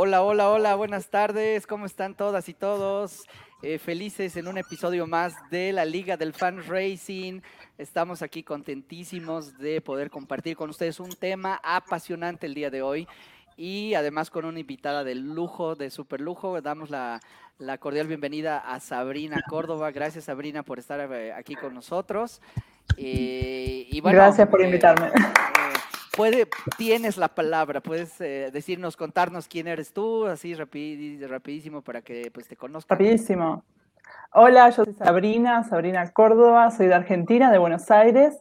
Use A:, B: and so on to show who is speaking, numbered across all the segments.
A: Hola, hola, hola, buenas tardes, ¿cómo están todas y todos? Eh, felices en un episodio más de la Liga del Fan Racing. Estamos aquí contentísimos de poder compartir con ustedes un tema apasionante el día de hoy y además con una invitada de lujo, de super lujo. Damos la, cordial bienvenida a Sabrina Córdoba. Gracias Sabrina por estar eh, aquí con nosotros.
B: Eh, y Gracias por invitarme
A: puede, tienes la palabra, puedes eh, decirnos, contarnos quién eres tú, así rapidísimo para que pues, te conozcan.
B: Rapidísimo. Hola, yo soy Sabrina, Sabrina Córdoba, soy de Argentina, de Buenos Aires.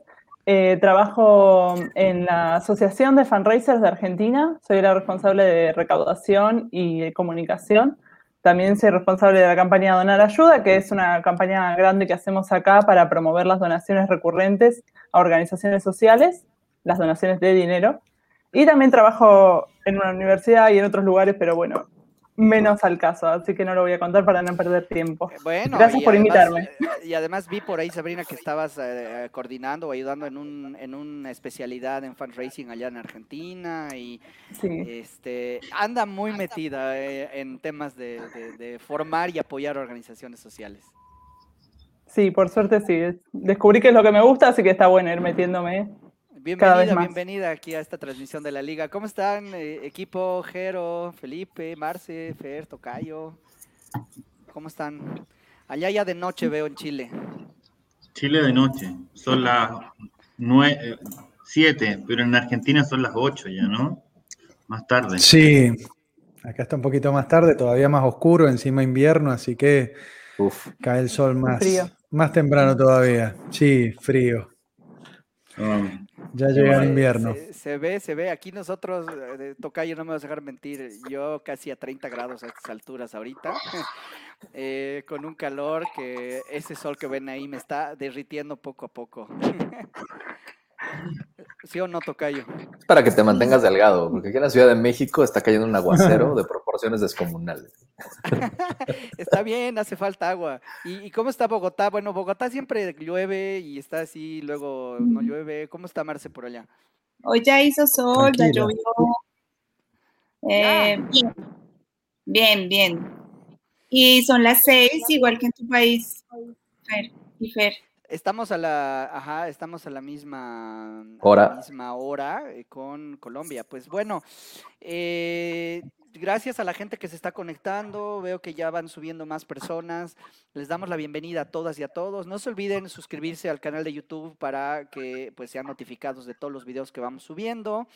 B: Eh, trabajo en la Asociación de Fundraisers de Argentina, soy la responsable de recaudación y de comunicación. También soy responsable de la campaña Donar Ayuda, que es una campaña grande que hacemos acá para promover las donaciones recurrentes a organizaciones sociales las donaciones de dinero. Y también trabajo en una universidad y en otros lugares, pero bueno, menos al caso, así que no lo voy a contar para no perder tiempo. Bueno, gracias por invitarme.
A: Y además vi por ahí, Sabrina, que estabas eh, coordinando o ayudando en, un, en una especialidad en fundraising allá en Argentina y este, anda muy metida eh, en temas de, de, formar y apoyar organizaciones sociales.
B: Sí, por suerte sí. Descubrí que es lo que me gusta, así que está bueno ir metiéndome
A: Bienvenida, bienvenida aquí a esta transmisión de la liga. ¿Cómo están, eh, equipo Jero, Felipe, Marce, Fer, Tocayo? ¿Cómo están? Allá ya de noche veo en Chile.
C: Chile de noche, son las nueve, eh, siete, pero en Argentina son las ocho ya, ¿no? Más tarde.
D: Sí, acá está un poquito más tarde, todavía más oscuro, encima invierno, así que cae el sol más, más temprano todavía. Sí, frío. Ah. Ya llega el invierno.
A: Se, ve, se ve. Aquí nosotros, eh, Tocayo, no me vas a dejar mentir, yo casi a 30 grados a estas alturas ahorita, eh, con un calor que ese sol que ven ahí me está derritiendo poco a poco. ¿Sí o no, Tocayo?
E: para que te mantengas delgado, porque aquí en la Ciudad de México está cayendo un aguacero de proporciones descomunales.
A: está bien, hace falta agua. ¿Y, cómo está Bogotá? Bueno, Bogotá siempre llueve y está así, luego no llueve. ¿Cómo está Marce por allá?
F: Hoy ya hizo sol, ya llovió. Eh, bien. bien, bien. Y son las seis, igual que en tu país, Fer y Fer.
A: Estamos a la, ajá, estamos a la misma
E: hora,
A: misma hora eh, con Colombia. Pues bueno, eh, gracias a la gente que se está conectando. Veo que ya van subiendo más personas. Les damos la bienvenida a todas y a todos. No se olviden suscribirse al canal de YouTube para que pues sean notificados de todos los videos que vamos subiendo.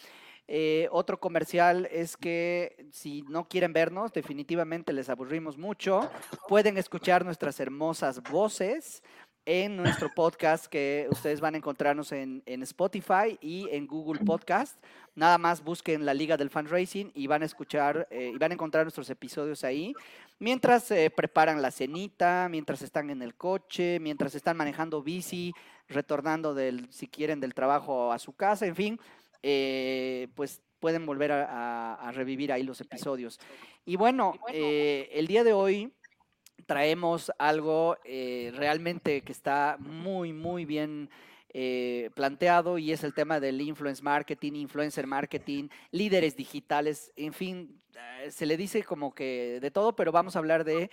A: Eh, otro comercial es que si no quieren vernos, definitivamente les aburrimos mucho. Pueden escuchar nuestras hermosas voces en nuestro podcast que ustedes van a encontrarnos en, Spotify y en Google Podcast. Nada más busquen la Liga del Fundraising y van a escuchar eh, y van a encontrar nuestros episodios ahí. Mientras eh, preparan la cenita, mientras están en el coche, mientras están manejando bici, retornando del, si quieren, del trabajo a su casa, en fin, eh, pues pueden volver a, revivir ahí los episodios. Y bueno, el día de hoy traemos algo eh, realmente que está muy, muy bien eh, planteado y es el tema del influence marketing, influencer marketing, líderes digitales, en fin, eh, se le dice como que de todo, pero vamos a hablar de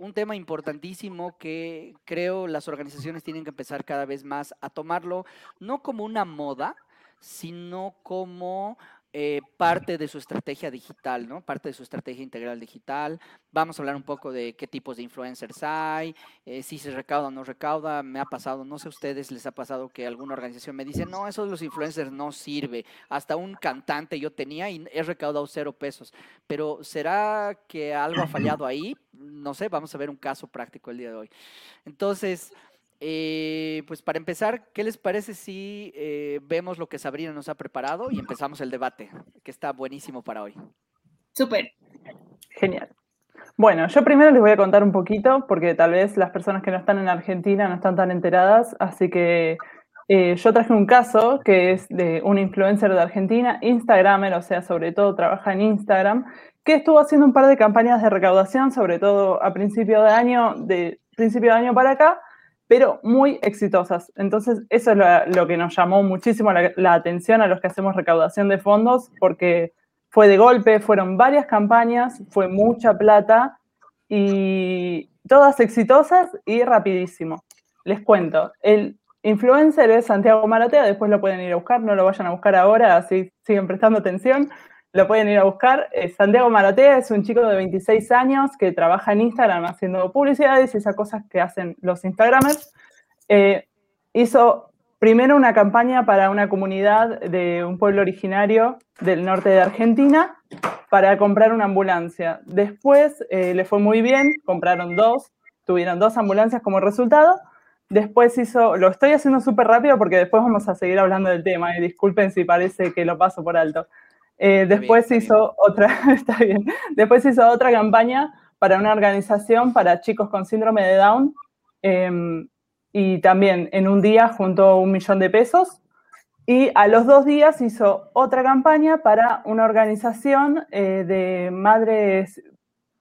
A: un tema importantísimo que creo las organizaciones tienen que empezar cada vez más a tomarlo, no como una moda, sino como eh, parte de su estrategia digital, ¿no? Parte de su estrategia integral digital. Vamos a hablar un poco de qué tipos de influencers hay, eh, si se recauda o no recauda. Me ha pasado, no sé a ustedes les ha pasado que alguna organización me dice, no, eso de los influencers no sirve. Hasta un cantante yo tenía y he recaudado cero pesos. Pero ¿será que algo ha fallado ahí? No sé, vamos a ver un caso práctico el día de hoy. Entonces, eh, pues para empezar, ¿qué les parece si eh, vemos lo que Sabrina nos ha preparado y empezamos el debate, que está buenísimo para hoy?
F: Súper.
B: Genial. Bueno, yo primero les voy a contar un poquito, porque tal vez las personas que no están en Argentina no están tan enteradas, así que eh, yo traje un caso que es de un influencer de Argentina, Instagramer, o sea, sobre todo trabaja en Instagram, que estuvo haciendo un par de campañas de recaudación, sobre todo a principio de año, de principio de año para acá, pero muy exitosas. Entonces, eso es lo, que nos llamó muchísimo la, atención a los que hacemos recaudación de fondos, porque fue de golpe, fueron varias campañas, fue mucha plata y todas exitosas y rapidísimo. Les cuento, el influencer es Santiago Maratea, después lo pueden ir a buscar, no lo vayan a buscar ahora, así siguen prestando atención, lo pueden ir a buscar. Eh, Santiago Maratea es un chico de 26 años que trabaja en Instagram haciendo publicidades y esas cosas que hacen los Instagramers. Eh, hizo primero una campaña para una comunidad de un pueblo originario del norte de Argentina para comprar una ambulancia. Después eh, le fue muy bien, compraron dos, tuvieron dos ambulancias como resultado. Después hizo, lo estoy haciendo súper rápido porque después vamos a seguir hablando del tema y disculpen si parece que lo paso por alto. Eh, después hizo otra, está bien, después hizo otra campaña para una organización para chicos con síndrome de Down em, y también en un día juntó un millón de pesos. Y a los dos días hizo otra campaña para una organización eh, de madres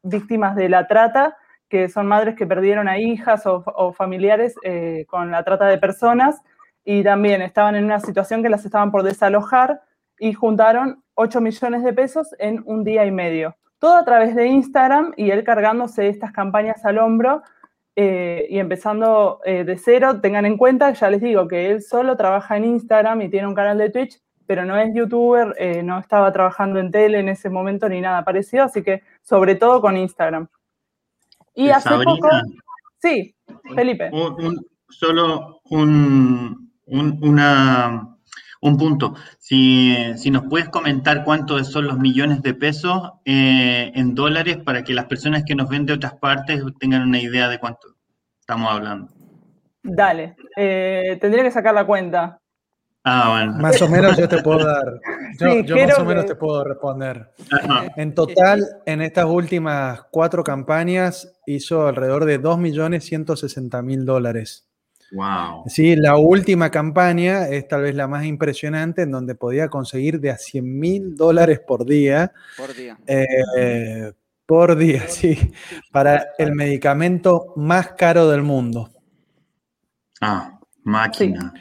B: víctimas de la trata, que son madres que perdieron a hijas o, familiares eh, con la trata de personas y también estaban en una situación que las estaban por desalojar y juntaron 8 millones de pesos en un día y medio. Todo a través de Instagram y él cargándose estas campañas al hombro eh, y empezando eh, de cero. Tengan en cuenta, ya les digo, que él solo trabaja en Instagram y tiene un canal de Twitch, pero no es youtuber, eh, no estaba trabajando en tele en ese momento ni nada parecido, así que sobre todo con Instagram. Y hace poco... Sí, Felipe.
C: solo un, una un punto. Si, nos puedes comentar cuántos son los millones de pesos eh, en dólares para que las personas que nos ven de otras partes tengan una idea de cuánto estamos hablando.
B: Dale, eh, tendría que sacar la cuenta.
D: Ah, bueno. Más o menos yo te puedo dar. Yo, más o menos te puedo responder. En total, en estas últimas cuatro campañas hizo alrededor de 2.160.000 dólares.
C: Wow.
D: Sí, la última campaña es tal vez la más impresionante, en donde podía conseguir de a 100 mil dólares por día.
A: Por día.
D: Eh, por día, sí, para el medicamento más caro del mundo.
C: Ah, máquina.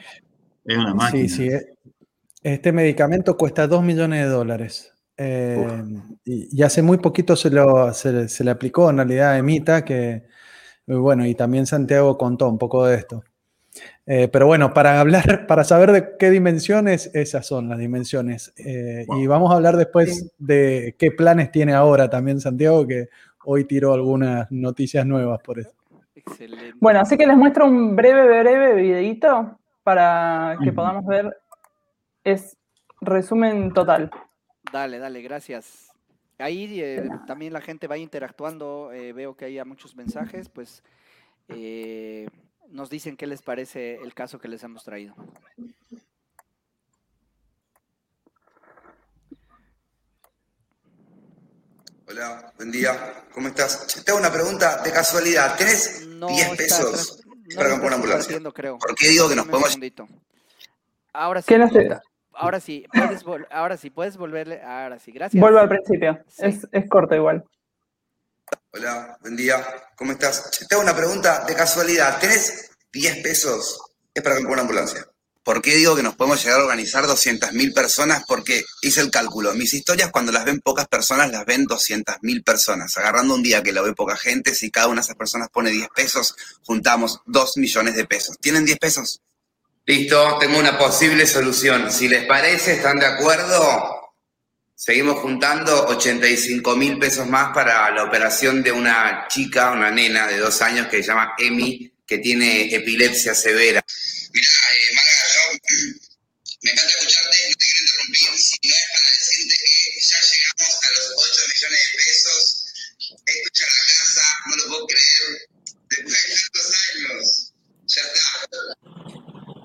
C: Es una máquina.
D: Sí, sí. Eh, este medicamento cuesta 2 millones de dólares. Eh, y, hace muy poquito se, lo, se, le aplicó en realidad a Emita, que, bueno, y también Santiago contó un poco de esto. Eh, pero bueno, para hablar, para saber de qué dimensiones, esas son las dimensiones. Eh, y vamos a hablar después de qué planes tiene ahora también Santiago, que hoy tiró algunas noticias nuevas por eso.
B: Excelente. Bueno, así que les muestro un breve, breve videito para que podamos ver. Es resumen total.
A: Dale, dale, gracias. Ahí eh, también la gente va interactuando, veo que hay muchos mensajes, pues nos dicen qué les parece el caso que les hemos traído.
G: Hola, buen día. ¿Cómo estás? te hago una pregunta de casualidad. ¿Tenés 10 pesos para comprar una ambulancia? ¿Por qué digo que nos podemos...
A: Ahora sí. Ahora sí, puedes ahora sí, puedes volverle. Ahora sí, gracias.
B: Vuelvo al principio. Es, es corto igual.
G: Hola, buen día. ¿Cómo estás? Te hago una pregunta de casualidad. ¿Tenés 10 pesos? Es para comprar una ambulancia. ¿Por qué digo que nos podemos llegar a organizar 200.000 personas? Porque hice el cálculo. Mis historias, cuando las ven pocas personas, las ven 200.000 personas. Agarrando un día que lo ve poca gente, si cada una de esas personas pone 10 pesos, juntamos 2 millones de pesos. ¿Tienen 10 pesos? Listo, tengo una posible solución. Si les parece, ¿están de acuerdo? Seguimos juntando 85 mil pesos más para la operación de una chica, una nena de dos años que se llama Emi, que tiene epilepsia severa. Mirá, eh, Marga, yo me encanta escucharte, no te quiero interrumpir. Si no es para decirte que ya llegamos a los 8 millones de pesos, escucha la casa, no lo puedo creer. Después de tantos años, ya está.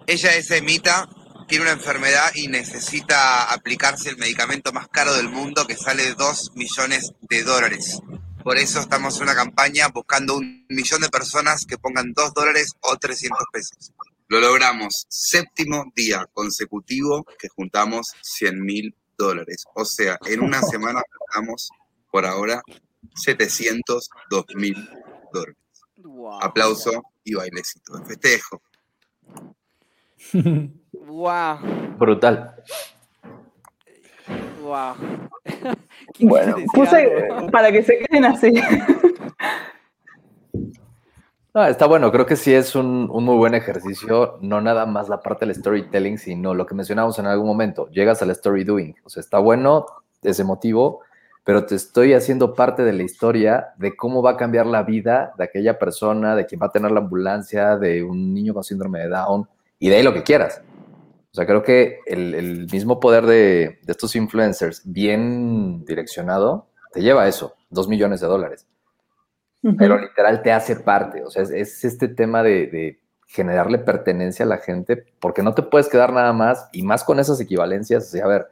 G: Ella es Emita, tiene una enfermedad y necesita aplicarse el medicamento más caro del mundo que sale 2 millones de dólares. Por eso estamos en una campaña buscando un millón de personas que pongan 2 dólares o 300 pesos. Lo logramos. Séptimo día consecutivo que juntamos 100 mil dólares. O sea, en una semana juntamos por ahora 702 mil dólares. Aplauso y bailecito de festejo.
A: Wow.
E: Brutal.
A: Wow.
B: Bueno, puse para que se queden así.
E: No, está bueno, creo que sí es un, muy buen ejercicio, no nada más la parte del storytelling, sino lo que mencionamos en algún momento, llegas al story doing, o sea, está bueno, es emotivo, pero te estoy haciendo parte de la historia de cómo va a cambiar la vida de aquella persona, de quien va a tener la ambulancia, de un niño con síndrome de Down, y de ahí lo que quieras. O sea, creo que el, mismo poder de, de estos influencers bien direccionado te lleva a eso, dos millones de dólares pero literal te hace parte. O sea, es, este tema de, generarle pertenencia a la gente, porque no te puedes quedar nada más, y más con esas equivalencias. O sea, a ver,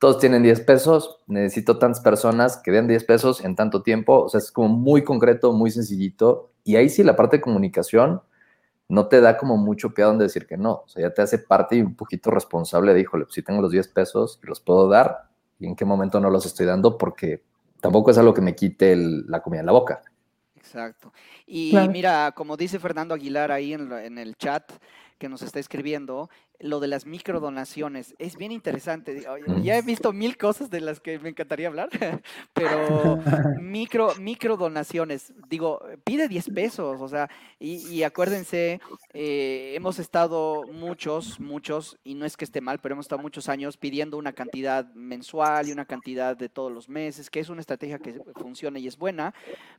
E: todos tienen 10 pesos, necesito tantas personas que den 10 pesos en tanto tiempo. O sea, es como muy concreto, muy sencillito. Y ahí sí la parte de comunicación no te da como mucho pie a donde decir que no. O sea, ya te hace parte y un poquito responsable de, híjole, pues si tengo los 10 pesos, los puedo dar y en qué momento no los estoy dando porque tampoco es algo que me quite la comida en la boca.
A: Exacto. Y mira, como dice Fernando Aguilar ahí en, en, el chat que nos está escribiendo, lo de las microdonaciones es bien interesante. Ya he visto mil cosas de las que me encantaría hablar, pero micro, microdonaciones, digo, pide 10 pesos, o sea, y, acuérdense, eh, hemos estado muchos, muchos, y no es que esté mal, pero hemos estado muchos años pidiendo una cantidad mensual y una cantidad de todos los meses, que es una estrategia que funciona y es buena,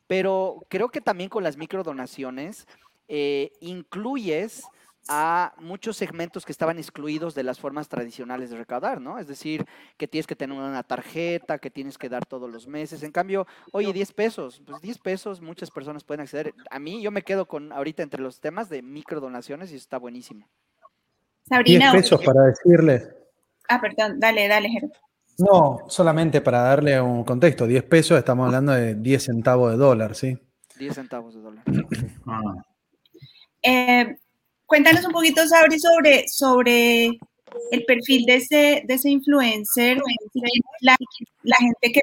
A: pero creo que también con las microdonaciones eh, incluyes a muchos segmentos que estaban excluidos de las formas tradicionales de recaudar, ¿no? Es decir, que tienes que tener una tarjeta, que tienes que dar todos los meses. En cambio, oye, 10 pesos, pues 10 pesos muchas personas pueden acceder. A mí yo me quedo con ahorita entre los temas de microdonaciones y está buenísimo.
D: Sabrina. 10 pesos para decirles.
F: Ah, perdón, dale, dale, Gerardo.
D: No, solamente para darle un contexto, 10 pesos estamos hablando de 10 centavos de dólar, ¿sí?
A: 10 centavos de dólar. Ah.
F: eh, Cuéntanos un poquito, Sabri, sobre, sobre el perfil de ese, de ese influencer, la, gente que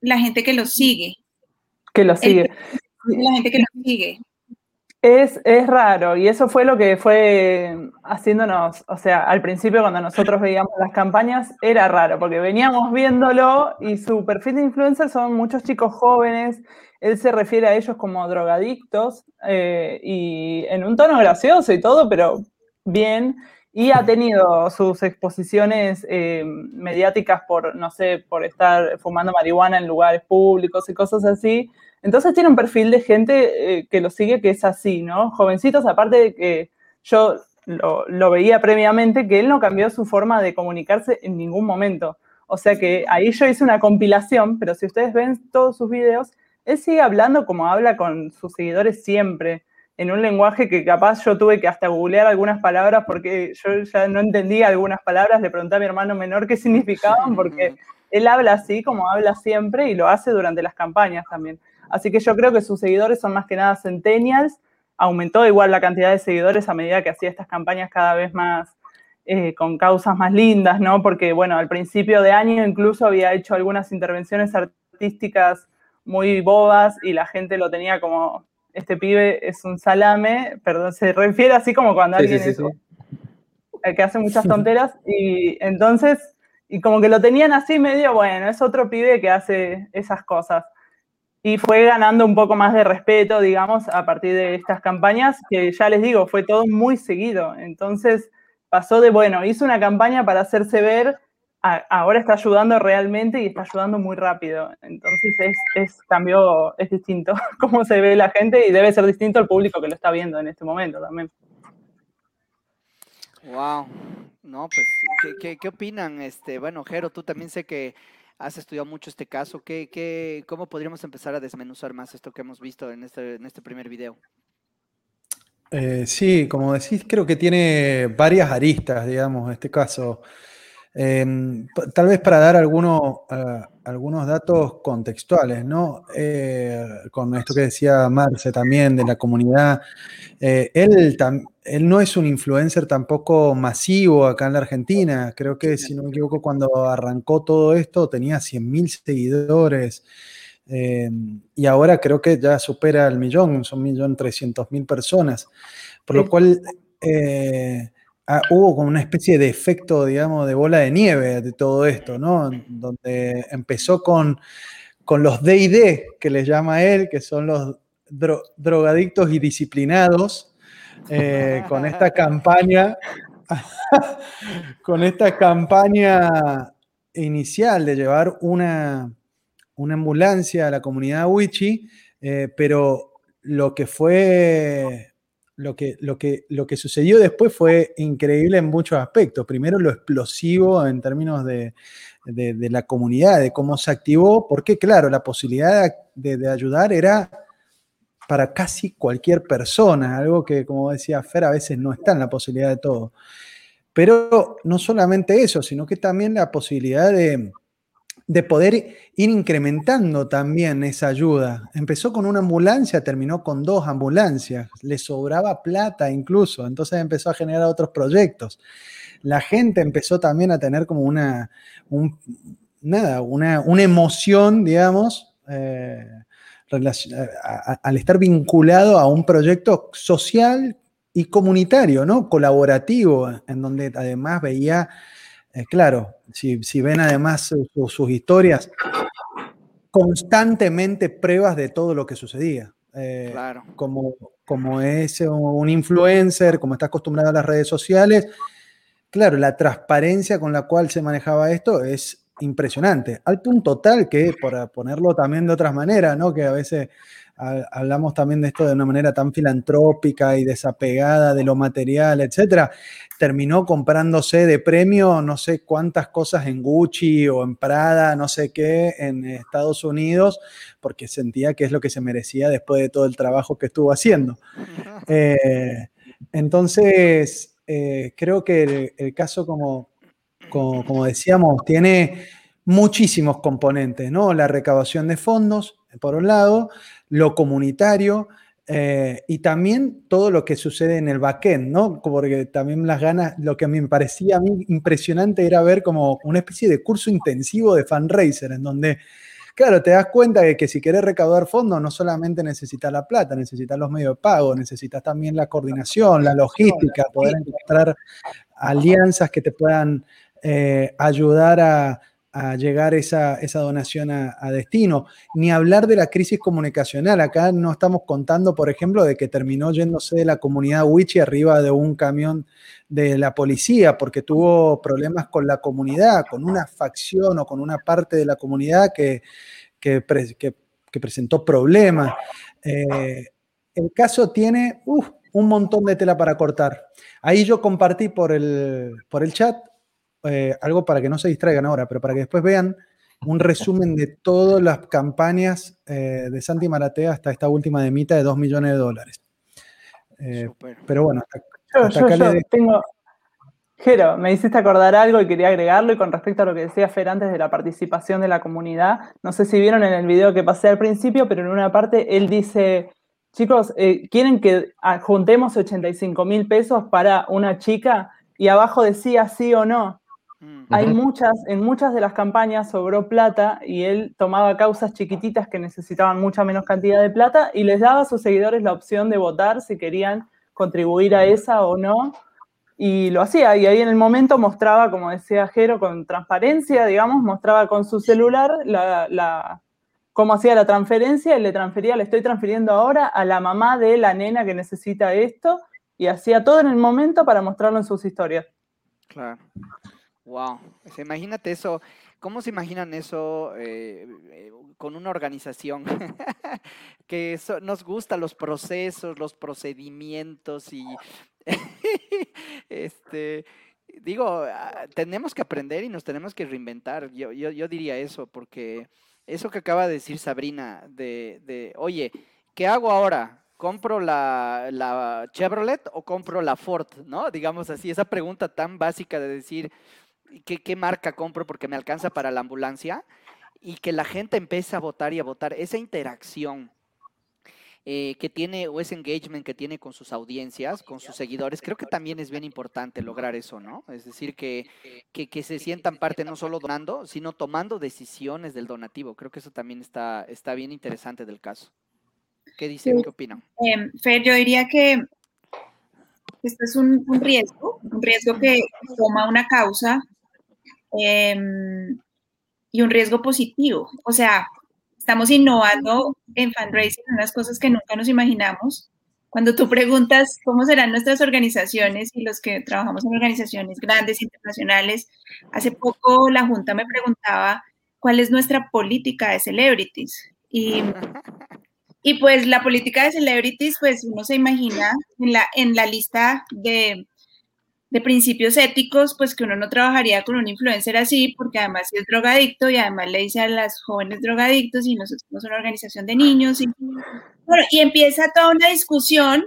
F: la, gente que lo sigue.
B: Que lo sigue.
F: la gente que lo sigue.
B: Es, es, raro y eso fue lo que fue haciéndonos, o sea, al principio cuando nosotros veíamos las campañas era raro porque veníamos viéndolo y su perfil de influencer son muchos chicos jóvenes él se refiere a ellos como drogadictos eh, y en un tono gracioso y todo, pero bien. Y ha tenido sus exposiciones eh, mediáticas por, no sé, por estar fumando marihuana en lugares públicos y cosas así. Entonces tiene un perfil de gente eh, que lo sigue que es así, ¿no? Jovencitos, aparte de que yo lo, lo, veía previamente, que él no cambió su forma de comunicarse en ningún momento. O sea que ahí yo hice una compilación, pero si ustedes ven todos sus videos, él sigue hablando como habla con sus seguidores siempre, en un lenguaje que capaz yo tuve que hasta googlear algunas palabras porque yo ya no entendía algunas palabras, le pregunté a mi hermano menor qué significaban, porque él habla así como habla siempre y lo hace durante las campañas también. Así que yo creo que sus seguidores son más que nada centennials, aumentó igual la cantidad de seguidores a medida que hacía estas campañas cada vez más eh, con causas más lindas, ¿no? Porque, bueno, al principio de año incluso había hecho algunas intervenciones artísticas muy bobas y la gente lo tenía como, este pibe es un salame, perdón, se refiere así como cuando alguien es, el que hace muchas tonteras y entonces, y como que lo tenían así medio, bueno, es otro pibe que hace esas cosas. Y fue ganando un poco más de respeto, digamos, a partir de estas campañas, que ya les digo, fue todo muy seguido. Entonces pasó de, bueno, hizo una campaña para hacerse ver ahora está ayudando realmente y está ayudando muy rápido. Entonces es, es cambio, es distinto cómo se ve la gente y debe ser distinto el público que lo está viendo en este momento también.
A: Wow. No, pues, ¿qué, qué, opinan? Este, bueno, Jero, tú también sé que has estudiado mucho este caso. ¿Qué, qué, ¿Cómo podríamos empezar a desmenuzar más esto que hemos visto en este, en este primer video?
D: Eh, sí, como decís, creo que tiene varias aristas, digamos, este caso. Em, tal vez para dar algunos, ah, algunos datos contextuales, ¿no? Eh, con esto que decía Marce también de la comunidad, eh, él, él no es un influencer tampoco masivo acá en la Argentina. Creo que, si no me equivoco, cuando arrancó todo esto tenía 100.000 seguidores. Em, y ahora creo que ya supera el millón, son 1.300.000 personas. Por lo cual, eh, ah, hubo como una especie de efecto, digamos, de bola de nieve de todo esto, ¿no? Donde empezó con, con los DD, que le llama él, que son los drogadictos y disciplinados, eh, con esta campaña, con esta campaña inicial de llevar una, una ambulancia a la comunidad Wichi, eh, pero lo que fue lo que, lo, que, lo que sucedió después fue increíble en muchos aspectos. Primero, lo explosivo en términos de, la comunidad, de cómo se activó, porque claro, la posibilidad de, ayudar era para casi cualquier persona, algo que, como decía Fer, a veces no está en la posibilidad de todo. Pero no solamente eso, sino que también la posibilidad de, de poder ir incrementando también esa ayuda. Empezó con una ambulancia, terminó con dos ambulancias, le sobraba plata incluso, entonces empezó a generar otros proyectos. La gente empezó también a tener como una, nada, una, emoción, digamos, eh, al estar vinculado a un proyecto social y comunitario, ¿no? Colaborativo, en donde además veía eh, claro, si, ven además sus historias, constantemente pruebas de todo lo que sucedía. Eh, claro. como, como es un influencer, como está acostumbrado a las redes sociales, claro, la transparencia con la cual se manejaba esto es impresionante, al punto tal que, por ponerlo también de otras maneras, ¿no? que a veces hablamos también de esto de una manera tan filantrópica y desapegada de lo material, etcétera, terminó comprándose de premio no sé cuántas cosas en Gucci o en Prada, no sé qué, en Estados Unidos, porque sentía que es lo que se merecía después de todo el trabajo que estuvo haciendo. Eh, entonces, eh, creo que el, caso, como, como decíamos, tiene muchísimos componentes, ¿no? La recabación de fondos, por un lado, lo comunitario eh, y también todo lo que sucede en el backend, ¿no? Porque también las ganas, lo que a mí me parecía a mí impresionante era ver como una especie de curso intensivo de fundraiser, en donde, claro, te das cuenta de que si quieres recaudar fondos, no solamente necesitas la plata, necesitas los medios de pago, necesitas también la coordinación, la logística, poder encontrar alianzas que te puedan eh, ayudar a a llegar esa, esa donación a, destino, ni hablar de la crisis comunicacional. Acá no estamos contando, por ejemplo, de que terminó yéndose de la comunidad Wichi arriba de un camión de la policía porque tuvo problemas con la comunidad, con una facción o con una parte de la comunidad que, que, presentó problemas. Eh, el caso tiene un montón de tela para cortar. Ahí yo compartí por el, por el chat eh, algo para que no se distraigan ahora, pero para que después vean un resumen de todas las campañas eh, de Santi Maratea hasta esta última de mitad de 2 millones de dólares. Eh, pero bueno,
B: hasta, acá le... tengo... Jero, me hiciste acordar algo y quería agregarlo y con respecto a lo que decía Fer antes de la participación de la comunidad, no sé si vieron en el video que pasé al principio, pero en una parte él dice, chicos, ¿quieren que juntemos 85 mil pesos para una chica? Y abajo decía sí o no. Hay muchas, en muchas de las campañas sobró plata y él tomaba causas chiquititas que necesitaban mucha menos cantidad de plata y les daba a sus seguidores la opción de votar si querían contribuir a esa o no. Y lo hacía, y ahí en el momento mostraba, como decía Jero, con transparencia, digamos, mostraba con su celular la, cómo hacía la transferencia y le transfería, le estoy transfiriendo ahora a la mamá de la nena que necesita esto, y hacía todo en el momento para mostrarlo en sus historias.
A: Claro. Wow, imagínate eso, ¿cómo se imaginan eso eh, eh, con una organización que nos gusta los procesos, los procedimientos y este, digo, ah, tenemos que aprender y nos tenemos que reinventar. Yo, yo, diría eso, porque eso que acaba de decir Sabrina, de, de oye, ¿qué hago ahora? ¿compro la, la, Chevrolet o compro la Ford? ¿No? Digamos así, esa pregunta tan básica de decir, qué, marca compro porque me alcanza para la ambulancia y que la gente empiece a votar y a votar. Esa interacción eh, que tiene o ese engagement que tiene con sus audiencias, con sus seguidores, creo que también es bien importante lograr eso, ¿no? Es decir, que, que, se sientan parte no solo donando, sino tomando decisiones del donativo. Creo que eso también está, está bien interesante del caso. ¿Qué dicen? ¿Qué opinan?
F: Eh, Fer, yo diría que esto es un, riesgo, un riesgo que toma una causa em, y un riesgo positivo. O sea, estamos innovando en fundraising, unas cosas que nunca nos imaginamos. Cuando tú preguntas cómo serán nuestras organizaciones y los que trabajamos en organizaciones grandes, internacionales, hace poco la Junta me preguntaba cuál es nuestra política de celebrities. Y, y pues la política de celebrities, pues uno se imagina en la, en la lista de, de principios éticos, pues que uno no trabajaría con un influencer así, porque además es drogadicto y además le dice a las jóvenes drogadictos y nosotros somos una organización de niños. Y, bueno, y empieza toda una discusión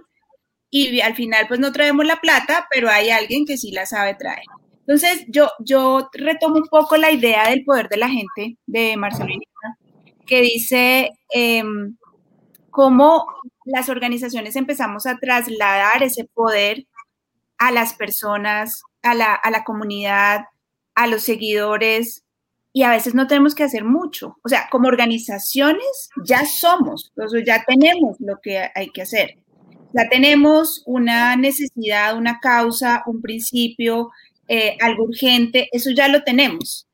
F: y al final pues no traemos la plata, pero hay alguien que sí la sabe traer. Entonces yo, yo retomo un poco la idea del poder de la gente de Marcelino, que dice em, cómo las organizaciones empezamos a trasladar ese poder a las personas, a la, a la comunidad, a los seguidores, y a veces no tenemos que hacer mucho. O sea, como organizaciones ya somos, ya tenemos lo que hay que hacer. Ya tenemos una necesidad, una causa, un principio, eh, algo urgente, eso ya lo tenemos.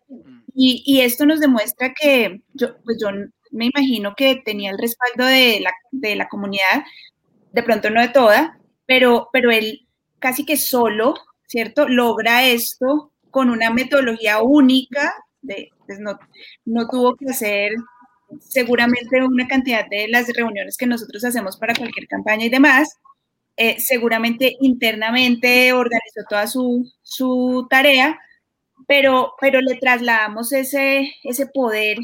F: Y, y, esto nos demuestra que yo, pues yo me imagino que tenía el respaldo de la, de la comunidad, de pronto no de toda, pero, pero él casi que solo, ¿cierto? Logra esto con una metodología única pues no, no tuvo que hacer seguramente una cantidad de las reuniones que nosotros hacemos para cualquier campaña y demás. Eh, seguramente internamente organizó toda su, su, tarea, pero, pero le trasladamos ese, ese poder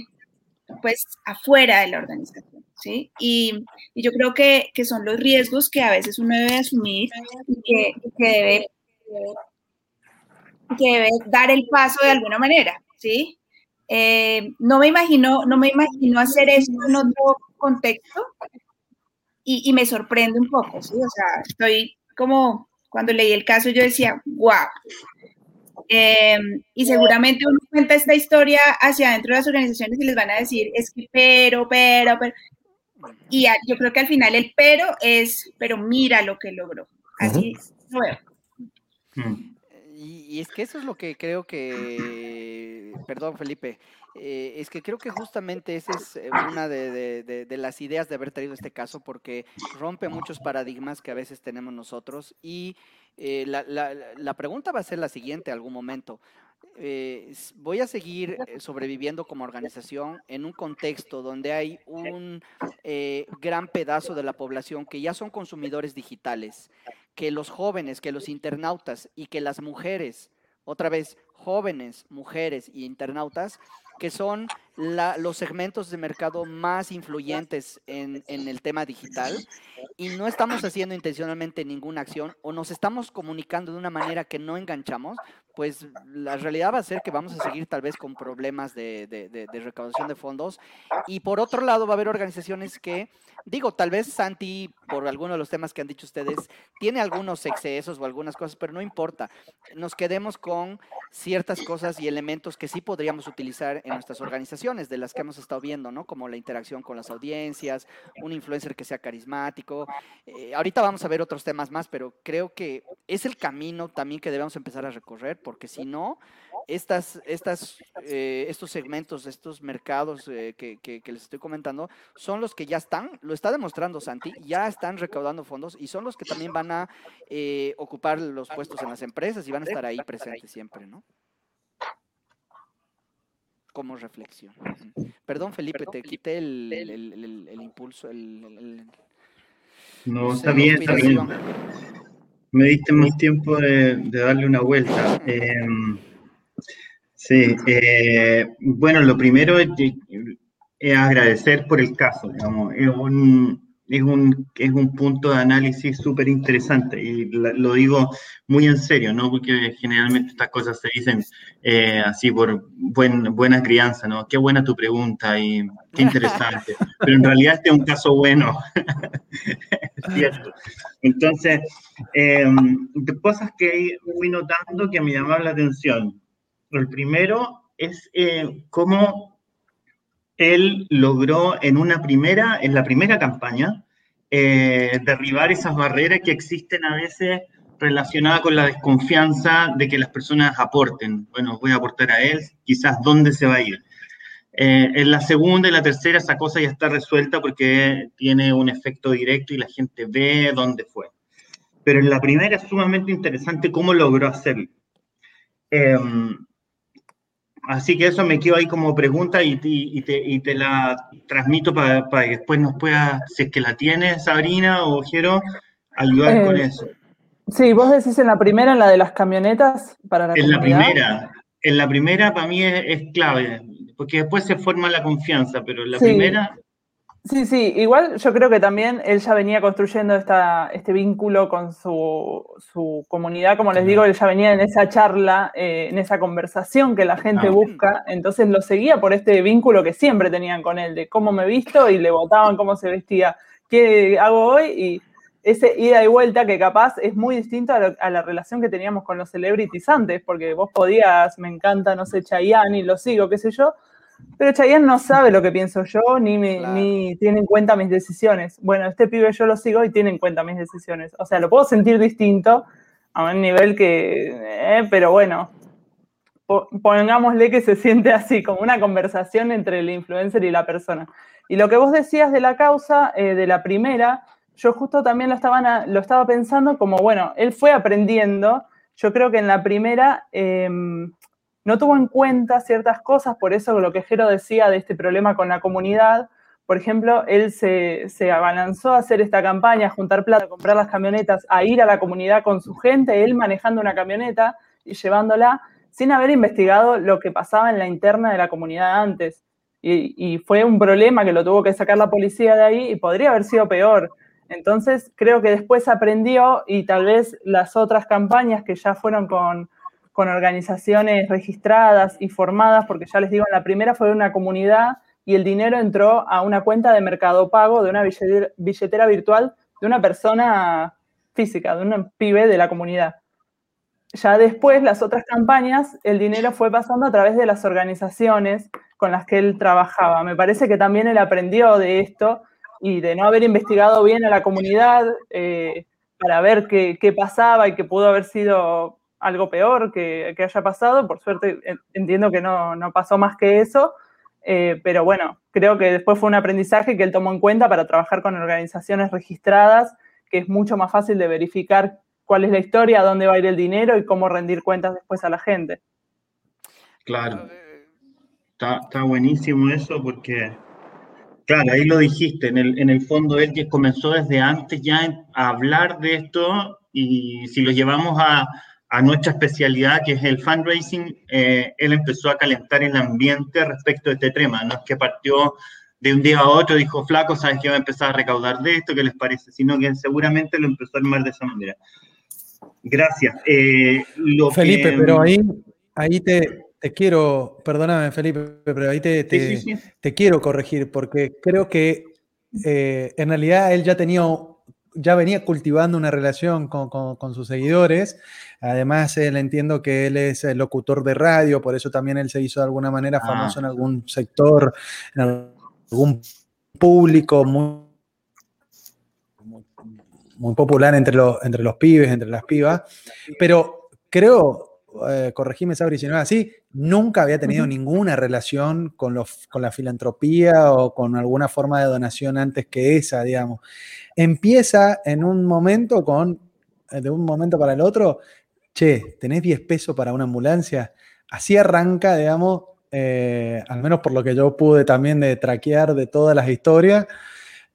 F: pues afuera de la organización, ¿sí? Y, y yo creo que, que, son los riesgos que a veces uno debe asumir y que, que, debe, que debe dar el paso de alguna manera, ¿sí? Eh, no me imagino, no me imagino hacer esto en otro contexto y, me sorprende un poco, ¿sí? O sea, estoy como, cuando leí el caso yo decía, wow. Em, y seguramente uno cuenta esta historia hacia adentro de las organizaciones y les van a decir, es que pero, pero, pero. Y yo creo que al final el pero es, pero mira lo que logró. Así lo veo.
A: Mm. Y, es que eso es lo que creo que, perdón Felipe, eh, es que creo que justamente esa es eh, una de, las ideas de haber traído este caso, porque rompe muchos paradigmas que a veces tenemos nosotros. Y eh, la, la, pregunta va a ser la siguiente algún momento. Voy a seguir sobreviviendo como organización en un contexto donde hay un gran pedazo de la población que ya son consumidores digitales, que los jóvenes, que los internautas y que las mujeres, otra vez, jóvenes, mujeres y internautas, que son los segmentos de mercado más influyentes en, en, el tema digital y no estamos haciendo intencionalmente ninguna acción o nos estamos comunicando de una manera que no enganchamos, pues la realidad va a ser que vamos a seguir tal vez con problemas de, recaudación de fondos. Y por otro lado, va a haber organizaciones que, digo, tal vez Santi, por alguno de los temas que han dicho ustedes, tiene algunos excesos o algunas cosas, pero no importa. Nos quedemos con ciertas cosas y elementos que sí podríamos utilizar en nuestras organizaciones, de las que hemos estado viendo, ¿no? Como la interacción con las audiencias, un influencer que sea carismático. Eh, ahorita vamos a ver otros temas más, pero creo que es el camino también que debemos empezar a recorrer porque si no, estas, estas, eh, estos segmentos, estos mercados eh, que, les estoy comentando, son los que ya están, lo está demostrando Santi, ya están recaudando fondos y son los que también van a eh, ocupar los puestos en las empresas y van a estar ahí presentes siempre, ¿no? Como reflexión. Perdón, Felipe, te quité el, impulso, el,
C: no, está bien, está bien me diste más tiempo de, darle una vuelta. Em, sí, eh, bueno, lo primero es, agradecer por el caso, digamos, es un, es un, es un punto de análisis súper interesante y lo digo muy en serio, ¿no? Porque generalmente estas cosas se dicen eh, así por buen, buena crianza, ¿no? Qué buena tu pregunta y qué interesante. Pero en realidad este es un caso bueno, es cierto. Entonces, eh, cosas que fui notando que me llamaron la atención. El primero es eh, cómo él logró en una primera, en la primera campaña, eh, derribar esas barreras que existen a veces relacionada con la desconfianza de que las personas aporten. Bueno, voy a aportar a él, quizás dónde se va a ir. Eh, en la segunda y la tercera esa cosa ya está resuelta porque tiene un efecto directo y la gente ve dónde fue. Pero en la primera es sumamente interesante cómo logró hacerlo. Em, así que eso me quedo ahí como pregunta y, te, la transmito para, que después nos pueda, si es que la tienes, Sabrina o Jero, ayudar con eh, eso.
B: Sí, vos decís en la primera, en la de las camionetas para la
C: En la primera, en la primera para mí es, clave, porque después se forma la confianza, pero en la primera...
B: Sí, sí, igual yo creo que también él ya venía construyendo esta, este vínculo con su, su comunidad, como les digo, él ya venía en esa charla, eh, en esa conversación que la gente ah. busca, entonces lo seguía por este vínculo que siempre tenían con él, de cómo me visto y le votaban cómo se vestía, qué hago hoy y ese ida y vuelta que capaz es muy distinto a, la relación que teníamos con los celebrities antes, porque vos podías, me encanta, no sé, Chayanne y lo sigo, qué sé yo, pero Chayanne no sabe lo que pienso yo, ni, ni tiene en cuenta mis decisiones. Bueno, este pibe yo lo sigo y tiene en cuenta mis decisiones. O sea, lo puedo sentir distinto a un nivel que, eh, pero bueno, pongámosle que se siente así, como una conversación entre el influencer y la persona. Y lo que vos decías de la causa, eh, de la primera, yo justo también lo estaba, lo estaba pensando como, bueno, él fue aprendiendo, yo creo que en la primera em, no tuvo en cuenta ciertas cosas, por eso lo que Jero decía de este problema con la comunidad, por ejemplo, él se, se abalanzó a hacer esta campaña, a juntar plata, a comprar las camionetas, a ir a la comunidad con su gente, él manejando una camioneta y llevándola, sin haber investigado lo que pasaba en la interna de la comunidad antes. Y, y, fue un problema que lo tuvo que sacar la policía de ahí y podría haber sido peor. Entonces, creo que después aprendió y tal vez las otras campañas que ya fueron con, organizaciones registradas y formadas, porque ya les digo, en la primera fue una comunidad y el dinero entró a una cuenta de mercado pago de una billetera, virtual de una persona física, de un pibe de la comunidad. Ya después, las otras campañas, el dinero fue pasando a través de las organizaciones con las que él trabajaba. Me parece que también él aprendió de esto y de no haber investigado bien a la comunidad eh, para ver qué, pasaba y que pudo haber sido algo peor que, haya pasado. Por suerte entiendo que no, pasó más que eso, eh, pero bueno, creo que después fue un aprendizaje que él tomó en cuenta para trabajar con organizaciones registradas, que es mucho más fácil de verificar cuál es la historia, dónde va a ir el dinero y cómo rendir cuentas después a la gente.
C: Claro. Está, está buenísimo eso porque Claro, ahí lo dijiste, en el, en el fondo él que comenzó desde antes ya a hablar de esto y si lo llevamos a, a nuestra especialidad, que es el fundraising, eh, él empezó a calentar el ambiente respecto de este tema, no es que partió de un día a otro, dijo, flaco, sabes que va a empezar a recaudar de esto, ¿qué les parece? Sino que seguramente lo empezó a armar de esa manera. Gracias.
D: Eh, Felipe, pero ahí, ahí te, te quiero, perdóname Felipe, pero ahí te, te, quiero corregir porque creo que eh, en realidad él ya tenía, ya venía cultivando una relación con, sus seguidores. Además, él entiendo que él es el locutor de radio, por eso también él se hizo de alguna manera ah. famoso en algún sector, en algún público muy, muy popular entre los, entre los pibes, entre las pibas. Pero creo, eh, corregime Sabri si no es así, nunca había tenido ninguna relación con, los, con la filantropía o con alguna forma de donación antes que esa, digamos. Empieza en un momento con, eh, de un momento para el otro, che, ¿tenés 10 pesos para una ambulancia? Así arranca, digamos, eh, al menos por lo que yo pude también de traquear de todas las historias,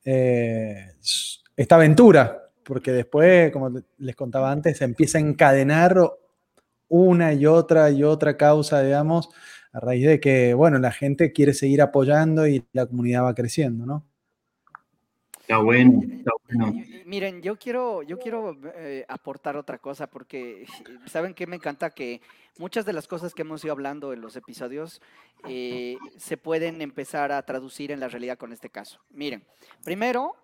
D: esta aventura, porque después, como les contaba antes, se empieza a encadenar una y otra y otra causa, digamos, a raíz de que, bueno, la gente quiere seguir apoyando y la comunidad va creciendo, ¿no?
C: Está bueno, está
A: bueno. Miren, yo quiero, yo quiero eh, aportar otra cosa porque saben que me encanta que muchas de las cosas que hemos ido hablando en los episodios eh, se pueden empezar a traducir en la realidad con este caso. Miren, primero,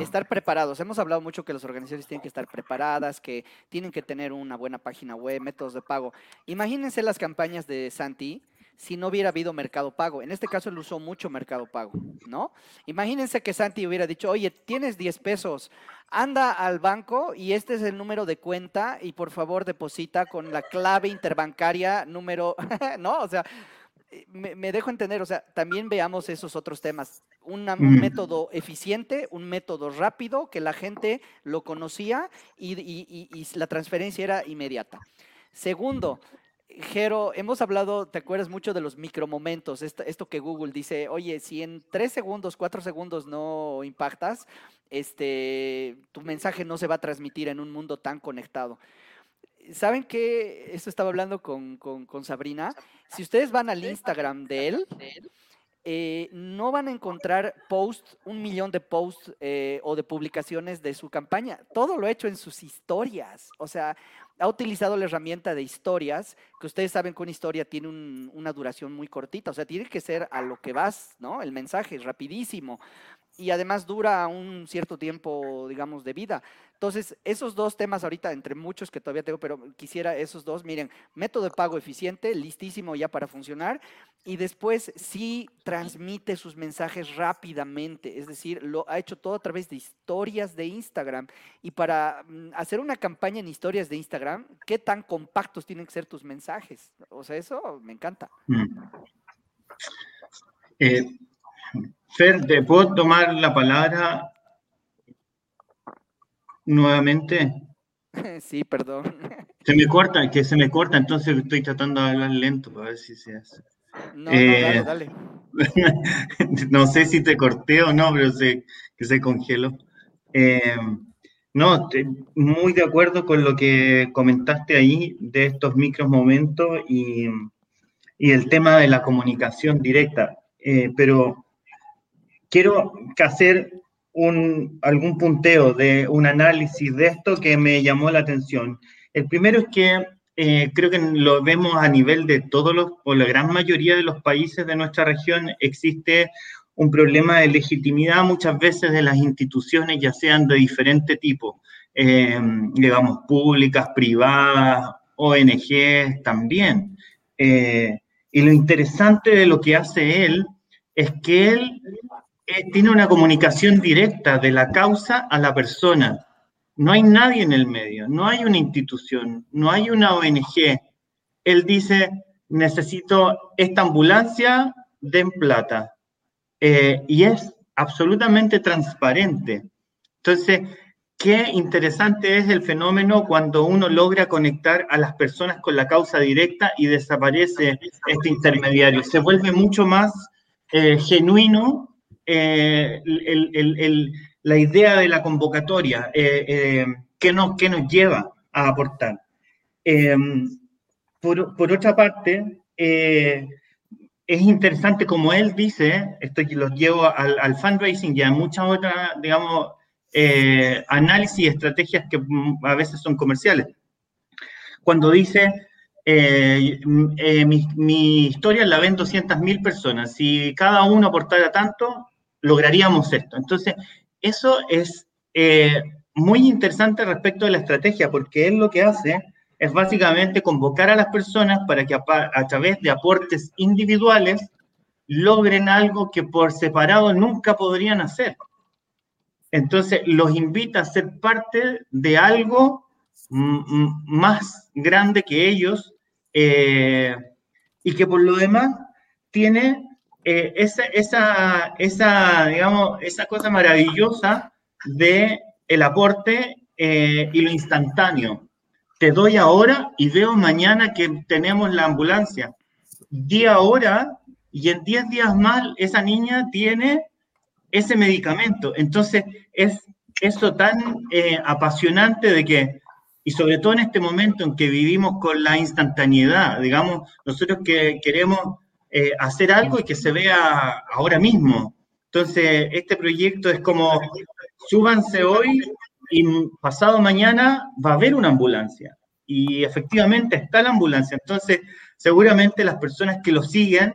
A: estar preparados. Hemos hablado mucho que las organizaciones tienen que estar preparadas, que tienen que tener una buena página web, métodos de pago. Imagínense las campañas de Santi si no hubiera habido mercado pago. En este caso él usó mucho mercado pago, ¿no? Imagínense que Santi hubiera dicho, oye, tienes 10 pesos, anda al banco y este es el número de cuenta y por favor deposita con la clave interbancaria número, ¿no? O sea, eh, me, dejo entender, o sea, también veamos esos otros temas. un método eficiente, un método rápido, que la gente lo conocía y, la transferencia era inmediata. Segundo, Jero, hemos hablado, ¿te acuerdas mucho de los micromomentos? Esto, esto que Google dice, oye, si en tres segundos, cuatro segundos no impactas, este, tu mensaje no se va a transmitir en un mundo tan conectado. ¿Saben qué? Esto estaba hablando con, Sabrina. Si ustedes van al Instagram de él, eh, no van a encontrar posts, un millón de posts eh, o de publicaciones de su campaña. Todo lo ha hecho en sus historias. O sea, ha utilizado la herramienta de historias, que ustedes saben que una historia tiene una duración muy cortita. O sea, tiene que ser a lo que vas, ¿no? El mensaje es rapidísimo y además dura un cierto tiempo, digamos, de vida. Entonces, esos dos temas ahorita, entre muchos que todavía tengo, pero quisiera esos dos, miren, método de pago eficiente, listísimo ya para funcionar, y después sí transmite sus mensajes rápidamente, es decir, lo ha hecho todo a través de historias de Instagram. Y para mm, hacer una campaña en historias de Instagram, ¿qué tan compactos tienen que ser tus mensajes? O sea, eso me encanta. Mm.
C: Eh, Fer, ¿te puedo tomar la palabra nuevamente?
A: Sí, perdón.
C: Se me corta, que se me corta, entonces estoy tratando de hablar lento para ver si se hace.
A: No, no dale, eh, dale.
C: no sé si te corté o no, pero sé que se congeló. Eh, no, muy de acuerdo con lo que comentaste ahí de estos micros momentos y, el tema de la comunicación directa. Eh, pero quiero hacer un, algún punteo de un análisis de esto que me llamó la atención. El primero es que eh, creo que lo vemos a nivel de todos los, o la gran mayoría de los países de nuestra región, existe un problema de legitimidad muchas veces de las instituciones, ya sean de diferente tipo, eh, digamos, públicas, privadas, ONG también. Eh, y lo interesante de lo que hace él es que él eh, tiene una comunicación directa de la causa a la persona. No hay nadie en el medio, no hay una institución, no hay una ONG. Él dice, necesito esta ambulancia, den plata. Eh, y es absolutamente transparente. Entonces, qué interesante es el fenómeno cuando uno logra conectar a las personas con la causa directa y desaparece este intermediario. Se vuelve mucho más eh, genuino eh, la idea de la convocatoria, eh, eh, ¿qué, nos, nos lleva a aportar. Por, otra parte, es interesante como él dice, esto los llevo al, fundraising y a muchas otras, digamos, análisis y estrategias que mm, a veces son comerciales. Cuando dice, mi, mi, historia la ven 200.000 personas, si cada uno aportara tanto, lograríamos esto. Entonces, eso es eh, muy interesante respecto de la estrategia, porque él lo que hace es básicamente convocar a las personas para que a, través de aportes individuales logren algo que por separado nunca podrían hacer. Entonces, los invita a ser parte de algo más grande que ellos eh, y que por lo demás tiene eh, esa, esa, esa, digamos, esa cosa maravillosa de el aporte eh, y lo instantáneo. Te doy ahora y veo mañana que tenemos la ambulancia. Día ahora y en 10 días más esa niña tiene ese medicamento. Entonces es eso tan eh, apasionante de que, y sobre todo en este momento en que vivimos con la instantaneidad, digamos, nosotros que queremos eh, hacer algo y que se vea ahora mismo. Entonces, este proyecto es como, súbanse hoy y pasado mañana va a haber una ambulancia. Y efectivamente está la ambulancia. Entonces, seguramente las personas que lo siguen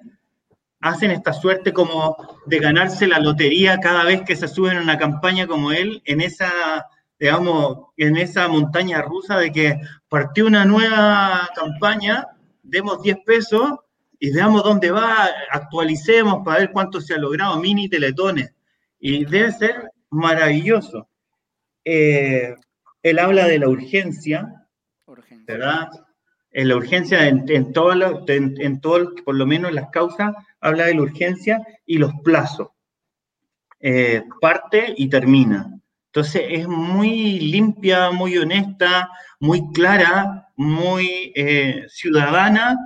C: hacen esta suerte como de ganarse la lotería cada vez que se suben a una campaña como él, en esa, digamos, en esa montaña rusa de que partió una nueva campaña, demos 10 pesos y veamos dónde va, actualicemos para ver cuánto se ha logrado, mini teletones. Y debe ser maravilloso. eh, él habla de la urgencia, ¿verdad? En la urgencia en, en todo, en, todo, por lo menos las causas, habla de la urgencia y los plazos. Eh, parte y termina. Entonces es muy limpia, muy honesta, muy clara, muy eh, ciudadana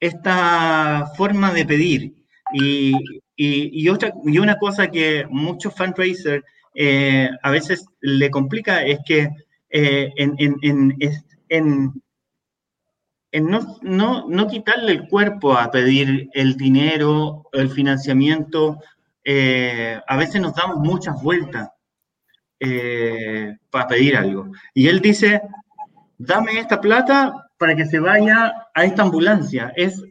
C: esta forma de pedir. Y, y, otra, y una cosa que muchos fundraisers eh, a veces le complica es que eh, en, en, en, en no, no, no, quitarle el cuerpo a pedir el dinero, el financiamiento, eh, a veces nos damos muchas vueltas para pedir algo. Y él dice, dame esta plata para que se vaya a esta ambulancia. Es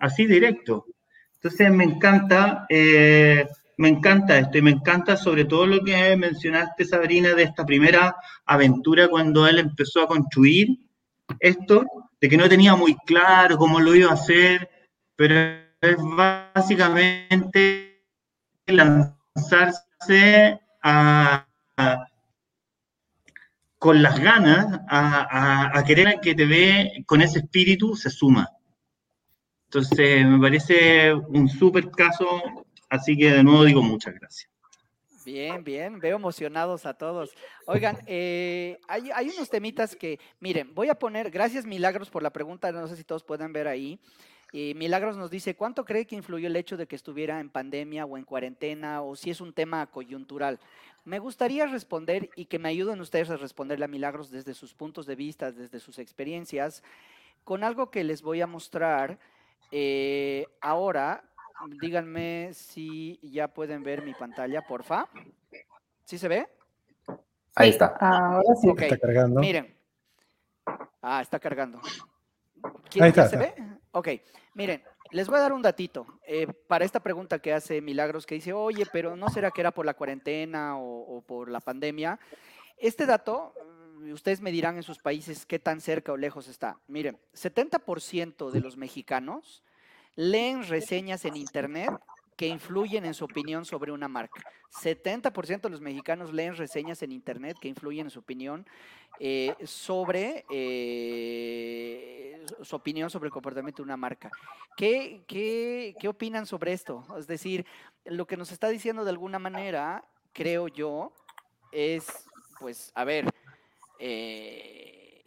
C: así directo. Entonces me encanta, eh, me encanta esto y me encanta sobre todo lo que mencionaste, Sabrina, de esta primera aventura cuando él empezó a construir esto, de que no tenía muy claro cómo lo iba a hacer, pero es básicamente lanzarse con las ganas a, a querer que te ve con ese espíritu, se suma. Entonces, me parece un súper caso, así que de nuevo digo muchas gracias.
A: Bien, bien, veo emocionados a todos. Oigan, eh, hay, hay, unos temitas que, miren, voy a poner, gracias Milagros por la pregunta, no sé si todos pueden ver ahí. Y Milagros nos dice, ¿cuánto cree que influyó el hecho de que estuviera en pandemia o en cuarentena o si es un tema coyuntural? Me gustaría responder y que me ayuden ustedes a responderle a Milagros desde sus puntos de vista, desde sus experiencias, con algo que les voy a mostrar eh, ahora, díganme si ya pueden ver mi pantalla, porfa. ¿Sí se ve?
E: Ahí está.
B: Ahora sí.
D: Está cargando.
A: Miren. Ah, está cargando.
D: Ahí está,
A: ¿Se ve? Ok, miren, les voy a dar un datito eh, para esta pregunta que hace Milagros, que dice, oye, pero ¿no será que era por la cuarentena o por la pandemia? Este dato ustedes me dirán en sus países qué tan cerca o lejos está. Miren, 70% de los mexicanos leen reseñas en Internet que influyen en su opinión sobre una marca. 70% de los mexicanos leen reseñas en Internet que influyen en su opinión eh, sobre eh, su opinión sobre el comportamiento de una marca. ¿Qué, qué, ¿Qué opinan sobre esto? Es decir, lo que nos está diciendo de alguna manera, creo yo, es, pues, a ver, eh,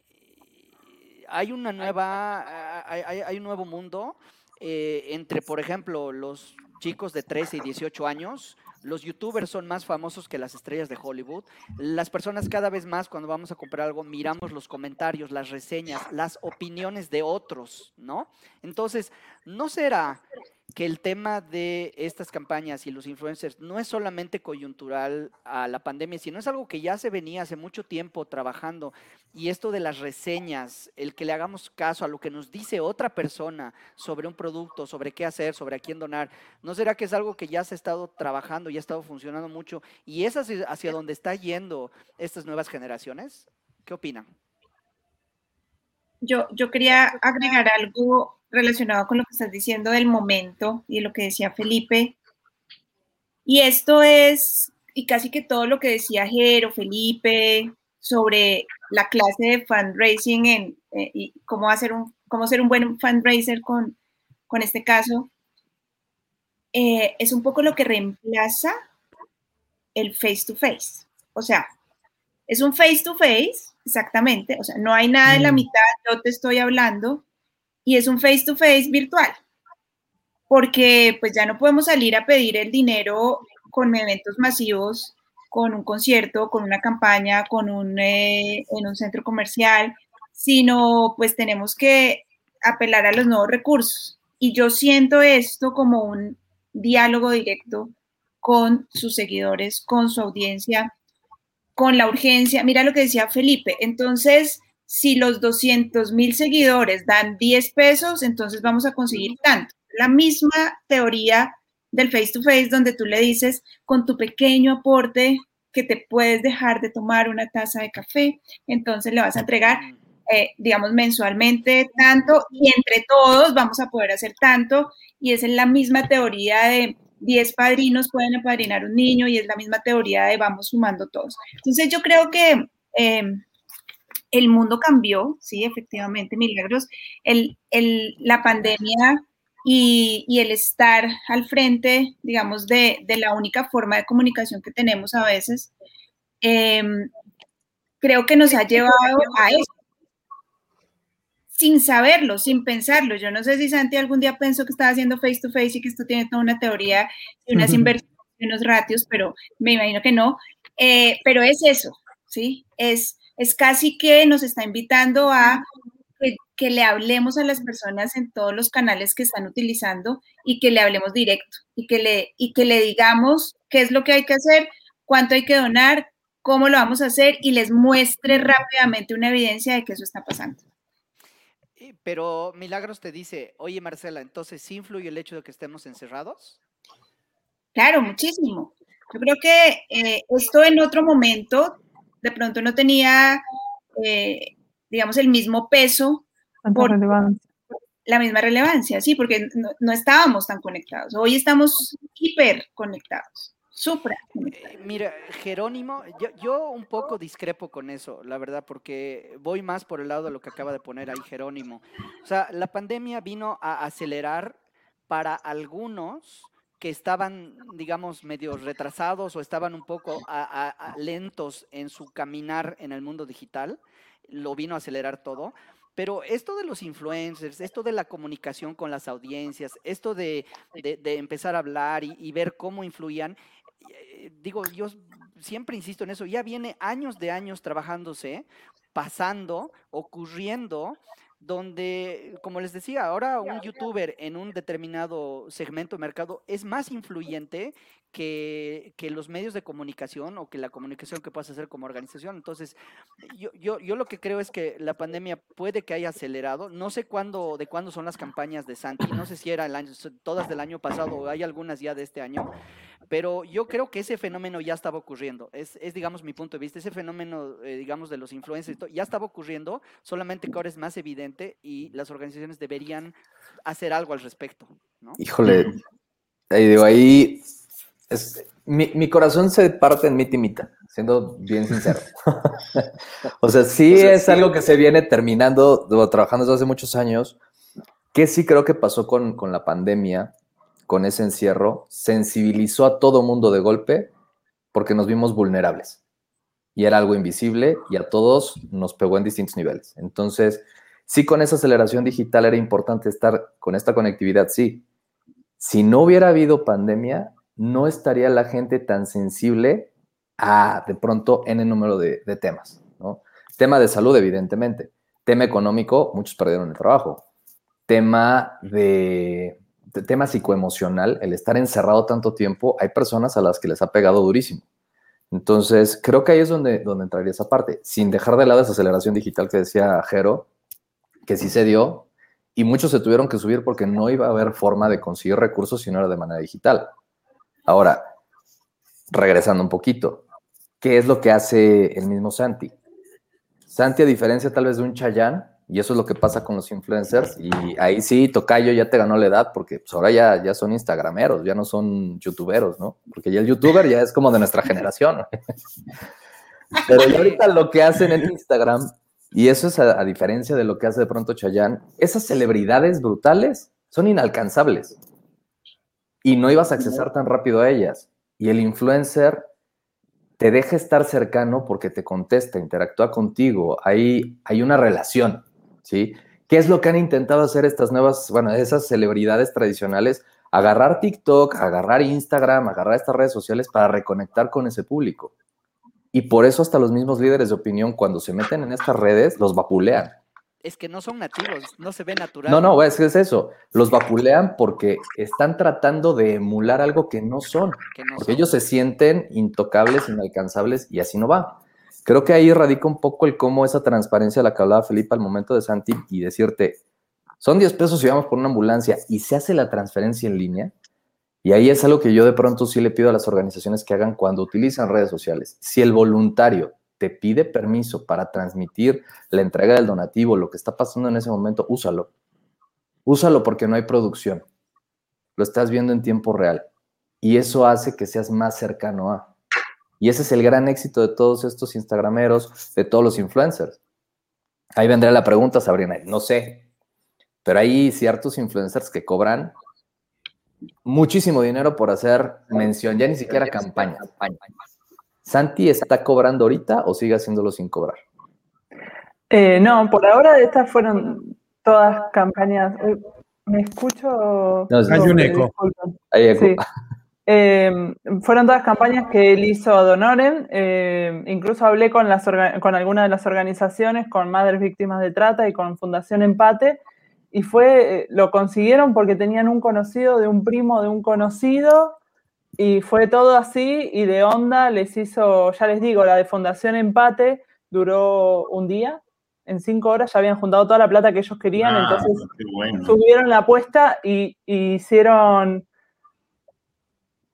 A: hay una nueva, hay, un nuevo mundo entre, por ejemplo, los chicos de 13 y 18 años. Los youtubers son más famosos que las estrellas de Hollywood. Las personas cada vez más cuando vamos a comprar algo miramos los comentarios, las reseñas, las opiniones de otros, ¿no? Entonces, ¿no será que el tema de estas campañas y los influencers no es solamente coyuntural a la pandemia, sino es algo que ya se venía hace mucho tiempo trabajando. Y esto de las reseñas, el que le hagamos caso a lo que nos dice otra persona sobre un producto, sobre qué hacer, sobre a quién donar, ¿no será que es algo que ya se ha estado trabajando y ha estado funcionando mucho? ¿Y es hacia, hacia donde está yendo estas nuevas generaciones? ¿Qué opinan?
F: Yo, yo quería agregar algo relacionado con lo que estás diciendo del momento y lo que decía Felipe. Y esto es, y casi que todo lo que decía Jero, Felipe, sobre la clase de fundraising eh, y cómo, hacer un, cómo ser un buen fundraiser con, con este caso, eh, es un poco lo que reemplaza el face to face. O sea, es un face to face, exactamente, o sea, no hay nada en la mm. mitad, yo te estoy hablando, y es un face to face virtual, porque pues ya no podemos salir a pedir el dinero con eventos masivos, con un concierto, con una campaña, con un, eh, en un centro comercial, sino pues tenemos que apelar a los nuevos recursos. Y yo siento esto como un diálogo directo con sus seguidores, con su audiencia, con la urgencia. Mira lo que decía Felipe. Entonces, si los 200 mil seguidores dan 10 pesos, entonces vamos a conseguir tanto. La misma teoría del face to face donde tú le dices con tu pequeño aporte que te puedes dejar de tomar una taza de café, entonces le vas a entregar, eh, digamos, mensualmente tanto y entre todos vamos a poder hacer tanto y esa es la misma teoría de 10 padrinos pueden apadrinar un niño y es la misma teoría de vamos sumando todos. Entonces yo creo que em, el mundo cambió, sí, efectivamente, milagros. La pandemia y, el estar al frente, digamos, de, la única forma de comunicación que tenemos a veces, em, creo que nos ha llevado a eso sin saberlo, sin pensarlo. Yo no sé si Santi algún día pensó que estaba haciendo face to face y que esto tiene toda una teoría y unas inversiones y unos ratios, pero me imagino que no. Eh, pero es eso, ¿sí? Es, es casi que nos está invitando a que, le hablemos a las personas en todos los canales que están utilizando y que le hablemos directo y que le, y que le digamos qué es lo que hay que hacer, cuánto hay que donar, cómo lo vamos a hacer y les muestre rápidamente una evidencia de que eso está pasando.
A: Pero Milagros te dice, oye Marcela, entonces ¿sí influye el hecho de que estemos encerrados?
F: Claro, muchísimo. Yo creo que eh, esto en otro momento de pronto no tenía, eh, digamos, el mismo peso.
B: Por
F: la misma relevancia, sí, porque no, estábamos tan conectados. Hoy estamos hiper conectados. Supra.
A: Eh, mira, Jerónimo, yo, un poco discrepo con eso, la verdad, porque voy más por el lado de lo que acaba de poner ahí Jerónimo. O sea, la pandemia vino a acelerar para algunos que estaban, digamos, medio retrasados o estaban un poco lentos en su caminar en el mundo digital, lo vino a acelerar todo. Pero esto de los influencers, esto de la comunicación con las audiencias, esto de, empezar a hablar y, ver cómo influían, digo, yo siempre insisto en eso, ya viene años de años trabajándose, pasando, ocurriendo, donde, como les decía, ahora un youtuber en un determinado segmento de mercado es más influyente que, los medios de comunicación o que la comunicación que puedas hacer como organización. Entonces, yo, yo, yo lo que creo es que la pandemia puede que haya acelerado. No sé cuándo, de cuándo son las campañas de Santi, no sé si era el año, todas del año pasado o hay algunas ya de este año, pero yo creo que ese fenómeno ya estaba ocurriendo. Es, es digamos, mi punto de vista. Ese fenómeno, eh, digamos, de los influencers ya estaba ocurriendo, solamente que ahora es más evidente y las organizaciones deberían hacer algo al respecto. ¿no?
E: Híjole, ahí digo, ahí mi, corazón se parte en mi timita, siendo bien sincero. o sea, sí es algo que se viene terminando, trabajando desde hace muchos años, que sí creo que pasó con, con la pandemia, con ese encierro, sensibilizó a todo mundo de golpe porque nos vimos vulnerables. Y era algo invisible y a todos nos pegó en distintos niveles. Entonces, sí con esa aceleración digital era importante estar con esta conectividad, sí. Si no hubiera habido pandemia, no estaría la gente tan sensible a, de pronto, el número de, temas, ¿no? Tema de salud, evidentemente. Tema económico, muchos perdieron el trabajo. Tema de, tema psicoemocional, el estar encerrado tanto tiempo, hay personas a las que les ha pegado durísimo. Entonces, creo que ahí es donde, donde entraría esa parte, sin dejar de lado esa aceleración digital que decía Jero, que sí se dio, y muchos se tuvieron que subir porque no iba a haber forma de conseguir recursos si no era de manera digital. Ahora, regresando un poquito, ¿qué es lo que hace el mismo Santi? Santi, a diferencia tal vez de un Chayán, y eso es lo que pasa con los influencers, y ahí sí, Tocayo ya te ganó la edad, porque pues, ahora ya, ya son instagrameros, ya no son youtuberos, ¿no? Porque ya el youtuber ya es como de nuestra generación. Pero ahorita lo que hacen en Instagram, y eso es a, a diferencia de lo que hace de pronto Chayán, esas celebridades brutales son inalcanzables y no ibas a accesar tan rápido a ellas. Y el influencer te deja estar cercano porque te contesta, interactúa contigo, hay, hay una relación, ¿sí? ¿Qué es lo que han intentado hacer estas nuevas, bueno, esas celebridades tradicionales? Agarrar TikTok, agarrar Instagram, agarrar estas redes sociales para reconectar con ese público. Y por eso hasta los mismos líderes de opinión, cuando se meten en estas redes, los vapulean
A: es que no son nativos, no se ve natural.
E: No, no, es que es eso. Los vapulean porque están tratando de emular algo que no son. porque ellos se sienten intocables, inalcanzables y así no va. Creo que ahí radica un poco el cómo esa transparencia a la que hablaba Felipe al momento de Santi y decirte, son 10 pesos y vamos por una ambulancia y se hace la transferencia en línea. Y ahí es algo que yo de pronto sí le pido a las organizaciones que hagan cuando utilizan redes sociales. Si el voluntario te pide permiso para transmitir la entrega del donativo, lo que está pasando en ese momento, úsalo. Úsalo porque no hay producción. Lo estás viendo en tiempo real. y eso hace que seas más cercano a. Y ese es el gran éxito de todos estos Instagrameros, de todos los influencers. Ahí vendrá la pregunta, Sabrina, no sé, pero hay ciertos influencers que cobran muchísimo dinero por hacer mención, ya ni siquiera campaña. ¿Santi está cobrando ahorita o sigue haciéndolo sin cobrar?
B: Eh, no, por ahora estas fueron todas campañas. Eh, me escucho.
D: hay un eco.
E: Hay eco.
B: Em, fueron todas campañas que él hizo a Donoren. Em, incluso hablé con, las con algunas de las organizaciones, con Madres Víctimas de Trata y con Fundación Empate. Y fue, eh, lo consiguieron porque tenían un conocido de un primo de un conocido. Y fue todo así. Y de onda les hizo, ya les digo, la de Fundación Empate duró un día. En cinco horas ya habían juntado toda la plata que ellos querían. Ah, entonces subieron la apuesta y, y hicieron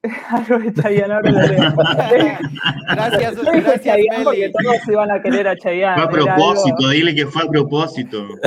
B: Algo de Chayanne, ahora lo leo.
A: gracias, gracias,
B: Chayanne porque todos iban a querer a Chayanne.
C: Fue a propósito, dile que fue a propósito.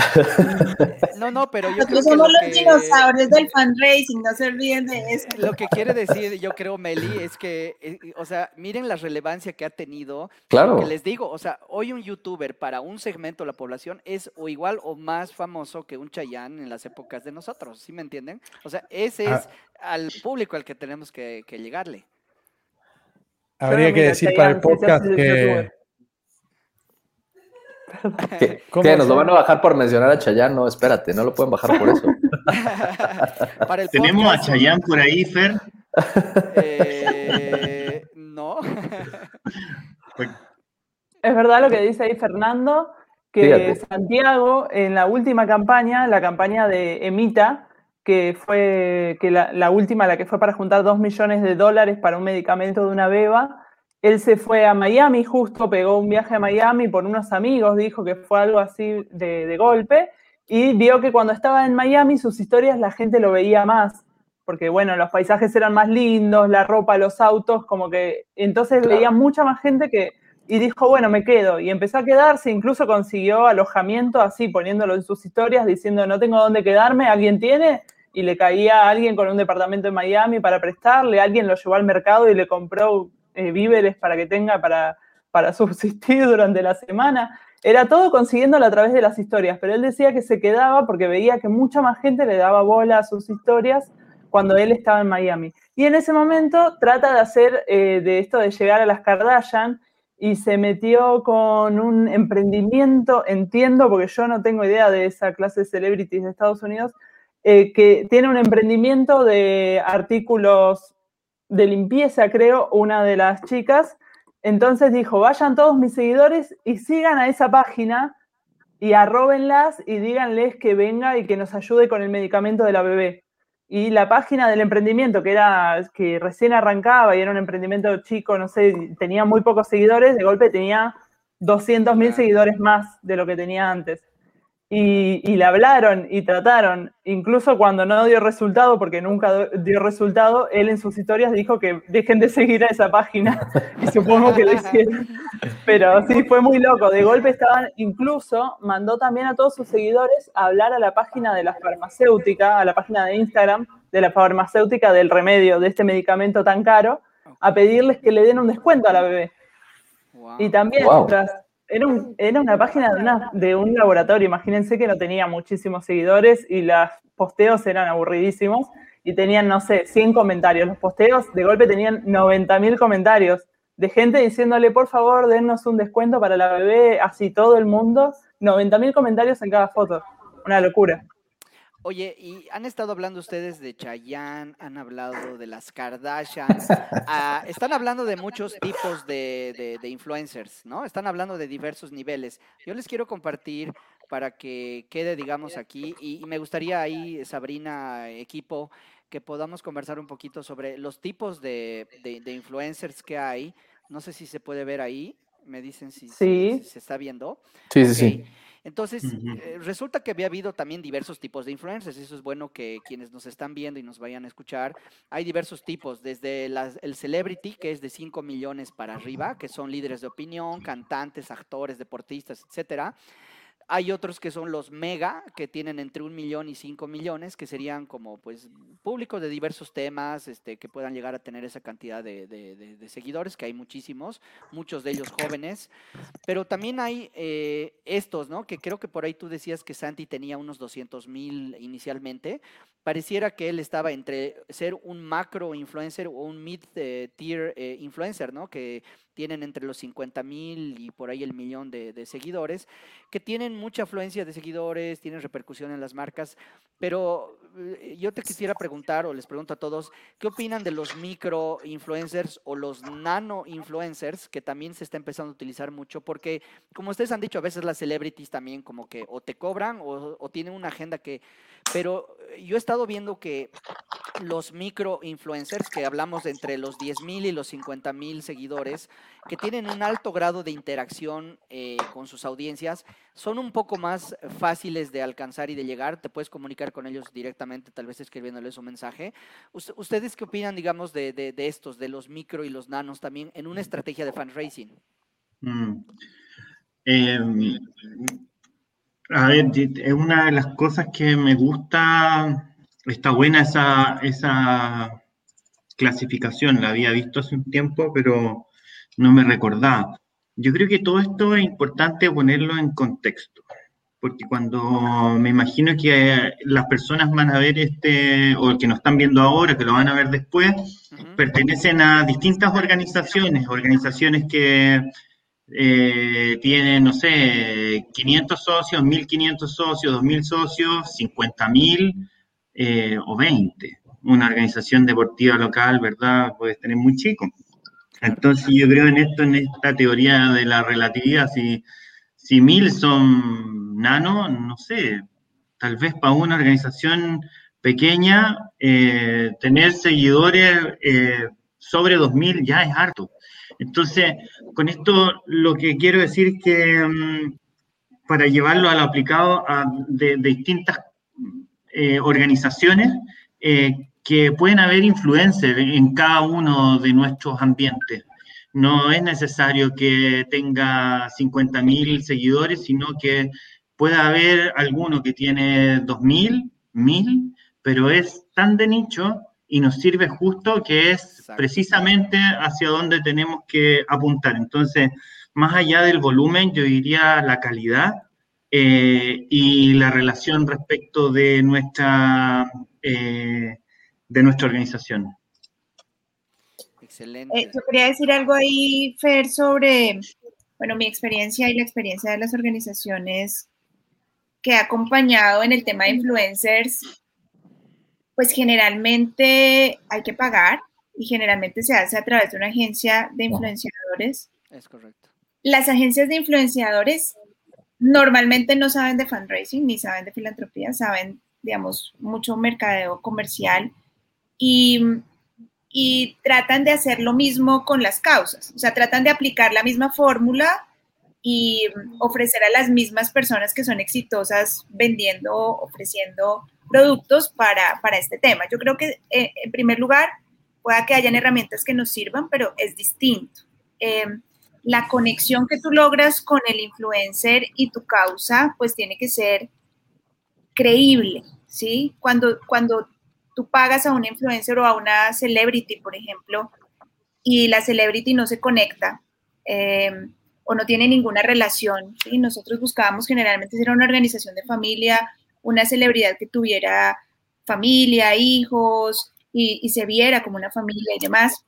A: No, no, pero yo
F: Nosotros somos los dinosaurios del fundraising, no se olviden de eso.
A: Lo que quiere decir, yo creo, Meli, es que, eh, o sea, miren la relevancia que ha tenido.
E: Claro.
A: Que les digo, o sea, hoy un youtuber para un segmento de la población es o igual o más famoso que un Chayanne en las épocas de nosotros, ¿sí me entienden? O sea, ese ah. Al público al que tenemos que, llegarle.
D: Habría que decir para el podcast que...
E: ¿Qué? ¿Nos lo van a bajar por mencionar a Chayán? No, espérate, no lo pueden bajar por eso.
C: ¿Tenemos a Chayán por ahí, Fer?
A: Eh, no.
B: es verdad lo que dice ahí Fernando, que Santiago en la última campaña, la campaña de Emita, que fue que la, última, la que fue para juntar dos millones de dólares para un medicamento de una beba, él se fue a Miami, justo pegó un viaje a Miami por unos amigos, dijo que fue algo así de, golpe, y vio que cuando estaba en Miami sus historias la gente lo veía más, porque bueno, los paisajes eran más lindos, la ropa, los autos, como que entonces veía mucha más gente que, y dijo, bueno, me quedo, y empezó a quedarse, incluso consiguió alojamiento así, poniéndolo en sus historias, diciendo, no tengo dónde quedarme, ¿alguien tiene? y le caía a alguien con un departamento en Miami para prestarle, alguien lo llevó al mercado y le compró eh, víveres para que tenga para, para subsistir durante la semana. Era todo consiguiéndolo a través de las historias, pero él decía que se quedaba porque veía que mucha más gente le daba bola a sus historias cuando él estaba en Miami. Y en ese momento trata de hacer eh, de esto de llegar a las Kardashian y se metió con un emprendimiento, entiendo, porque yo no tengo idea de esa clase de celebrities de Estados Unidos, eh, que tiene un emprendimiento de artículos de limpieza, creo, una de las chicas. Entonces dijo, vayan todos mis seguidores y sigan a esa página y arróbenlas y díganles que venga y que nos ayude con el medicamento de la bebé. Y la página del emprendimiento, que era que recién arrancaba y era un emprendimiento chico, no sé, tenía muy pocos seguidores, de golpe tenía 200 mil seguidores más de lo que tenía antes y, le hablaron y trataron, incluso cuando no dio resultado, porque nunca dio resultado, él en sus historias dijo que dejen de seguir a esa página y supongo que lo hicieron. Pero sí, fue muy loco. De golpe estaban, incluso mandó también a todos sus seguidores a hablar a la página de la farmacéutica, a la página de Instagram de la farmacéutica del remedio de este medicamento tan caro, a pedirles que le den un descuento a la bebé. Y también, era, una página de, un laboratorio, imagínense que no tenía muchísimos seguidores y los posteos eran aburridísimos y tenían, no sé, 100 comentarios. Los posteos de golpe tenían 90.000 comentarios de gente diciéndole, por favor, dennos un descuento para la bebé, así todo el mundo. 90.000 comentarios en cada foto. Una locura.
A: Oye, y han estado hablando ustedes de Chayanne, han hablado de las Kardashian, ah, están hablando de muchos tipos de, influencers, ¿no? Están hablando de diversos niveles. Yo les quiero compartir para que quede, digamos, aquí, y, me gustaría ahí, Sabrina, equipo, que podamos conversar un poquito sobre los tipos de, influencers que hay. No sé si se puede ver ahí, me dicen si, se está viendo.
E: Sí, sí, sí.
A: Entonces, eh, resulta que había habido también diversos tipos de influencers. Eso es bueno que quienes nos están viendo y nos vayan a escuchar. Hay diversos tipos, desde el celebrity, que es de 5 millones para arriba, que son líderes de opinión, cantantes, actores, deportistas, etcétera hay otros que son los mega, que tienen entre un millón y cinco millones, que serían como pues públicos de diversos temas, este, que puedan llegar a tener esa cantidad de, seguidores, que hay muchísimos, muchos de ellos jóvenes. Pero también hay eh, estos, ¿no? Que creo que por ahí tú decías que Santi tenía unos 200 mil inicialmente. Pareciera que él estaba entre ser un macro influencer o un mid-tier eh, influencer, ¿no? Que tienen entre los 50 mil y por ahí el millón de, seguidores, que tienen mucha afluencia de seguidores, tienen repercusión en las marcas, pero eh, yo te quisiera preguntar, o les pregunto a todos, ¿qué opinan de los micro influencers o los nano influencers, que también se está empezando a utilizar mucho? Porque, como ustedes han dicho, a veces las celebrities también como que o te cobran o, o tienen una agenda que... Pero yo he estado viendo que los micro influencers, que hablamos de entre los 10 mil y los 50 mil seguidores, que tienen un alto grado de interacción eh, con sus audiencias, son un poco más fáciles de alcanzar y de llegar. Te puedes comunicar con ellos directamente, tal vez escribiéndoles un mensaje. ¿Ustedes qué opinan, digamos, de, estos, de los micro y los nanos también en una estrategia de fundraising? Mm.
C: Em, a ver, es una de las cosas que me gusta, está buena esa, esa clasificación, la había visto hace un tiempo, pero no me recordaba. Yo creo que todo esto es importante ponerlo en contexto, porque cuando me imagino que las personas van a ver este, o que nos están viendo ahora, que lo van a ver después, pertenecen a distintas organizaciones, organizaciones que eh, tienen, no sé, 500 socios, 1500 socios, 2000 socios, 50.000 eh, o 20. Una organización deportiva local, ¿verdad? Puede tener muy chico. Entonces yo creo en esto, en esta teoría de la relatividad, si, si mil son nano, no sé, tal vez para una organización pequeña, eh, tener seguidores eh, sobre 2.000 ya es harto. Entonces, con esto lo que quiero decir es que mm, para llevarlo al aplicado de, distintas eh, organizaciones, que pueden haber influencers en cada uno de nuestros ambientes. No es necesario que tenga 50.000 seguidores, sino que pueda haber alguno que tiene 2.000, 1.000, pero es tan de nicho y nos sirve justo que es precisamente hacia donde tenemos que apuntar. Entonces, más allá del volumen, yo diría la calidad eh, y la relación respecto de nuestra eh, de nuestra organización.
F: Excelente. Eh, yo quería decir algo ahí, Fer, sobre, bueno, mi experiencia y la experiencia de las organizaciones que he acompañado en el tema de influencers, pues generalmente hay que pagar y generalmente se hace a través de una agencia de influenciadores.
A: Es correcto.
F: Las agencias de influenciadores normalmente no saben de fundraising ni saben de filantropía, saben, digamos, mucho mercadeo comercial y, tratan de hacer lo mismo con las causas, o sea, tratan de aplicar la misma fórmula y ofrecer a las mismas personas que son exitosas vendiendo, ofreciendo productos para, este tema. Yo creo que eh, en primer lugar pueda que hayan herramientas que nos sirvan, pero es distinto. Eh, la conexión que tú logras con el influencer y tu causa, pues tiene que ser creíble, ¿sí? Cuando, cuando tú pagas a un influencer o a una celebrity, por ejemplo, y la celebrity no se conecta em, o no tiene ninguna relación, y nosotros buscábamos generalmente ser una organización de familia, una celebridad que tuviera familia, hijos y, se viera como una familia y demás.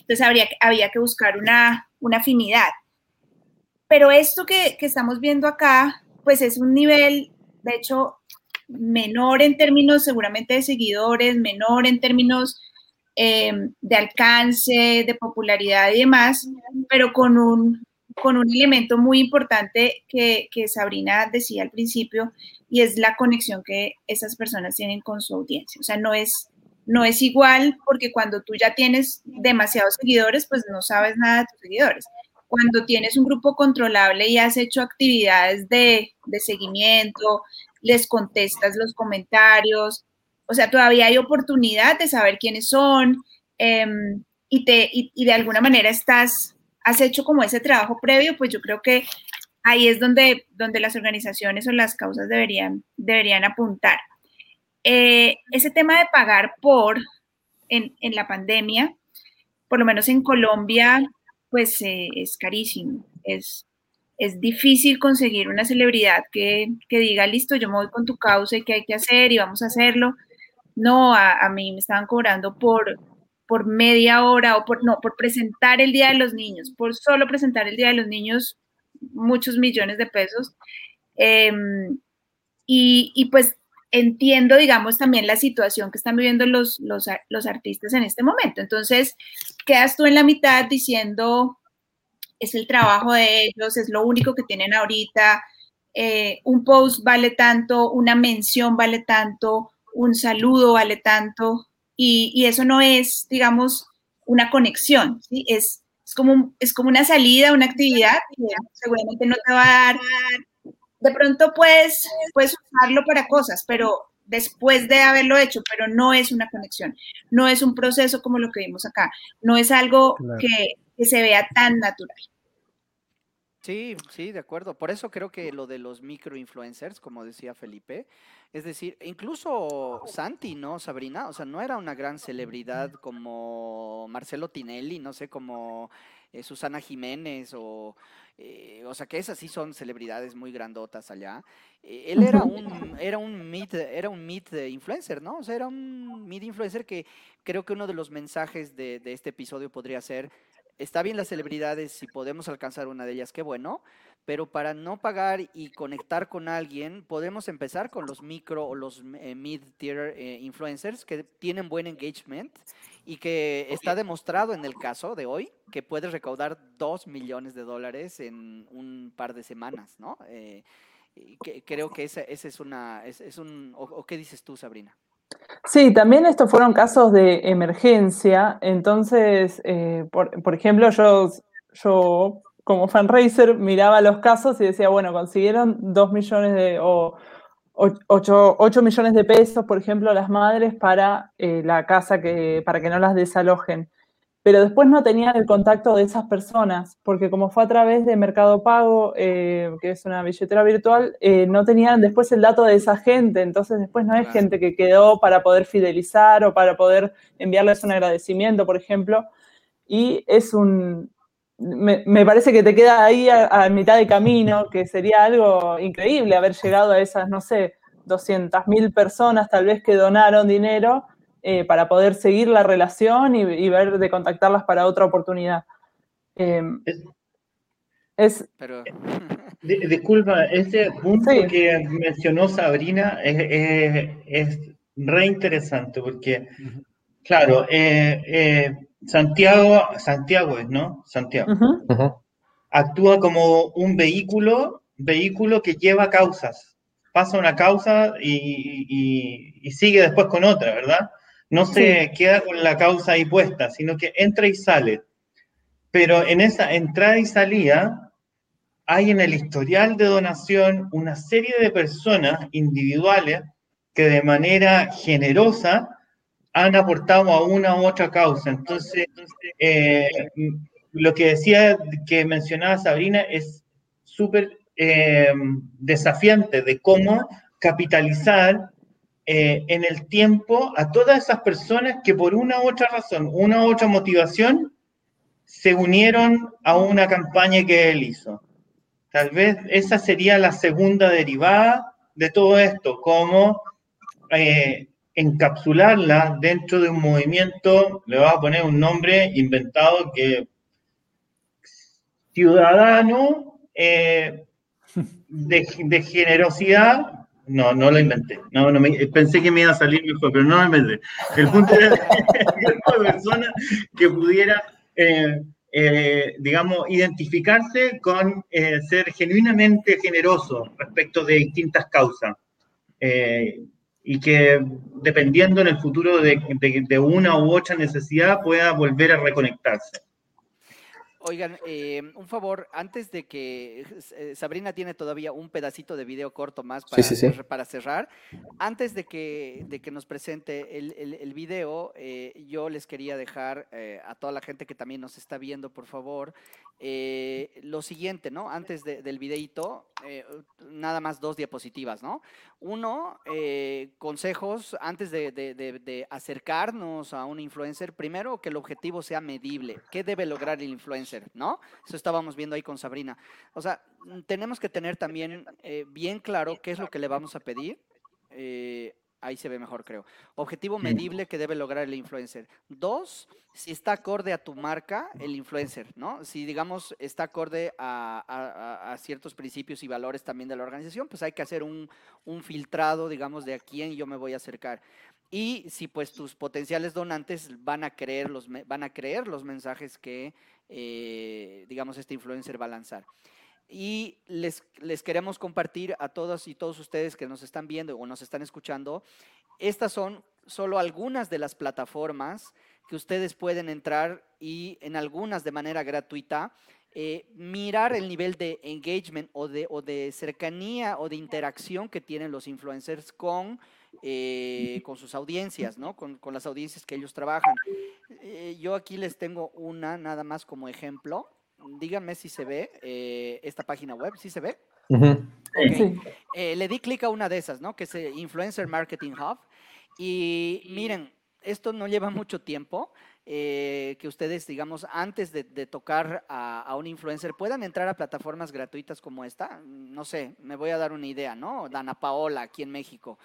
F: Entonces habría, había que buscar una, una afinidad. Pero esto que, que estamos viendo acá, pues es un nivel, de hecho, menor en términos seguramente de seguidores, menor en términos eh, de alcance, de popularidad y demás, pero con un, con un elemento muy importante que, que Sabrina decía al principio, y es la conexión que esas personas tienen con su audiencia. O sea, no es, no es igual porque cuando tú ya tienes demasiados seguidores, pues no sabes nada de tus seguidores. Cuando tienes un grupo controlable y has hecho actividades de, de seguimiento, les contestas los comentarios, o sea, todavía hay oportunidad de saber quiénes son em, y, te, y, de alguna manera estás, has hecho como ese trabajo previo, pues yo creo que ahí es donde, donde las organizaciones o las causas deberían, deberían apuntar. Eh, ese tema de pagar por en, en, la pandemia, por lo menos en Colombia, pues eh, es carísimo. Es, es difícil conseguir una celebridad que, que, diga, listo, yo me voy con tu causa y qué hay que hacer y vamos a hacerlo. No, a, a, mí me estaban cobrando por, por media hora o por, no, por presentar el Día de los Niños, por solo presentar el Día de los Niños, muchos millones de pesos. Eh, y, y, pues entiendo, digamos, también la situación que están viviendo los, los, los, artistas en este momento. Entonces, quedas tú en la mitad diciendo, es el trabajo de ellos, es lo único que tienen ahorita, eh, un post vale tanto, una mención vale tanto, un saludo vale tanto, y, y eso no es, digamos, una conexión, ¿sí? es, es, como, es como una salida, una actividad seguramente no te va a dar de pronto puedes, puedes usarlo para cosas, pero después de haberlo hecho, pero no es una conexión, no es un proceso como lo que vimos acá, no es algo claro. que, que, se vea tan natural.
A: Sí, sí, de acuerdo. Por eso creo que lo de los microinfluencers, como decía Felipe, es decir, incluso Santi, ¿no? Sabrina, o sea, no era una gran celebridad como Marcelo Tinelli, no sé, como eh, Susana Jiménez o eh, o sea que esas sí son celebridades muy grandotas allá. Eh, él era un, era un mid, era un mid influencer, ¿no? O sea, era un mid influencer que creo que uno de los mensajes de, de este episodio podría ser, está bien las celebridades, si podemos alcanzar una de ellas, qué bueno, pero para no pagar y conectar con alguien, podemos empezar con los micro o los eh, mid-tier eh, influencers que tienen buen engagement y que está demostrado en el caso de hoy que puedes recaudar 2 millones de dólares en un par de semanas, ¿no? Eh, que, creo que ese, ese es una, es, es un, o, o, ¿qué dices tú, Sabrina?
B: Sí, también estos fueron casos de emergencia, entonces, eh, por, ejemplo, yo, yo como fanraiser miraba los casos y decía, bueno, consiguieron 2 millones de, o 8, 8, millones de pesos, por ejemplo, las madres para eh, la casa, que, para que no las desalojen. Pero después no tenían el contacto de esas personas, porque como fue a través de Mercado Pago, eh, que es una billetera virtual, eh, no tenían después el dato de esa gente, entonces después no claro. gente que quedó para poder fidelizar o para poder enviarles un agradecimiento, por ejemplo. Y es un, me, me, parece que te queda ahí a, a, mitad de camino, que sería algo increíble haber llegado a esas, no sé, 200 mil personas tal vez que donaron dinero eh, para poder seguir la relación y, y, ver de contactarlas para otra oportunidad. Eh,
C: es. Disculpa, ese punto sí. que mencionó Sabrina es, es, es, re interesante porque, claro, eh, eh Santiago, Santiago es, ¿no? Santiago. Uh -huh. Actúa como un vehículo, vehículo que lleva causas. Pasa una causa y, y, y sigue después con otra, ¿verdad? No se sí. queda con la causa ahí puesta, sino que entra y sale. Pero en esa entrada y salida hay en el historial de donación una serie de personas individuales que de manera generosa han aportado a una u otra causa. Entonces, eh, lo que decía, que mencionaba Sabrina, es súper eh, desafiante de cómo capitalizar eh, en el tiempo a todas esas personas que por una u otra razón, una u otra motivación, se unieron a una campaña que él hizo. Tal vez esa sería la segunda derivada de todo esto, como eh, encapsularla dentro de un movimiento, le voy a poner un nombre inventado que ciudadano eh, de, de, generosidad, no, no lo inventé, no, no me, pensé que me iba a salir mejor, pero no lo inventé. El punto era una persona que pudiera, eh, eh, digamos, identificarse con eh, ser genuinamente generoso respecto de distintas causas y que dependiendo en el futuro de, una u otra necesidad pueda volver a reconectarse.
A: Oigan, eh, un favor, antes de que eh, Sabrina tiene todavía un pedacito de video corto más para, para cerrar, antes de que, de que nos presente el, el, video, eh, yo les quería dejar a toda la gente que también nos está viendo, por favor, lo siguiente, ¿no? Antes del videito, nada más dos diapositivas, ¿no? Uno, consejos antes de, acercarnos a un influencer, primero que el objetivo sea medible, ¿qué debe lograr el influencer? ¿no? Eso estábamos viendo ahí con Sabrina. O sea, tenemos que tener también eh, bien claro qué es lo que le vamos a pedir. Ahí se ve mejor, creo. Objetivo medible que debe lograr el influencer. Dos, si está acorde a tu marca, el influencer, ¿no? Si, digamos, está acorde a, ciertos principios y valores también de la organización, pues hay que hacer un, un filtrado, digamos, de a quién yo me voy a acercar y si pues tus potenciales donantes van a creer los, van a creer los mensajes que, eh, digamos, este influencer va a lanzar. Y les, les queremos compartir a todos y todos ustedes que nos están viendo o nos están escuchando, estas son solo algunas de las plataformas que ustedes pueden entrar y en algunas de manera gratuita eh, mirar el nivel de engagement o de, o de cercanía o de interacción que tienen los influencers con eh, con sus audiencias, ¿no? Con, las audiencias que ellos trabajan. Eh, yo aquí les tengo una nada más como ejemplo. Díganme si se ve eh, esta página web, ¿sí se ve? le di clic a una de esas, ¿no? Que es Influencer Marketing Hub. Y miren, esto no lleva mucho tiempo. que ustedes, digamos, antes de, tocar a, a, un influencer, puedan entrar a plataformas gratuitas como esta. No sé, me voy a dar una idea, ¿no? Dana Paola, aquí en México.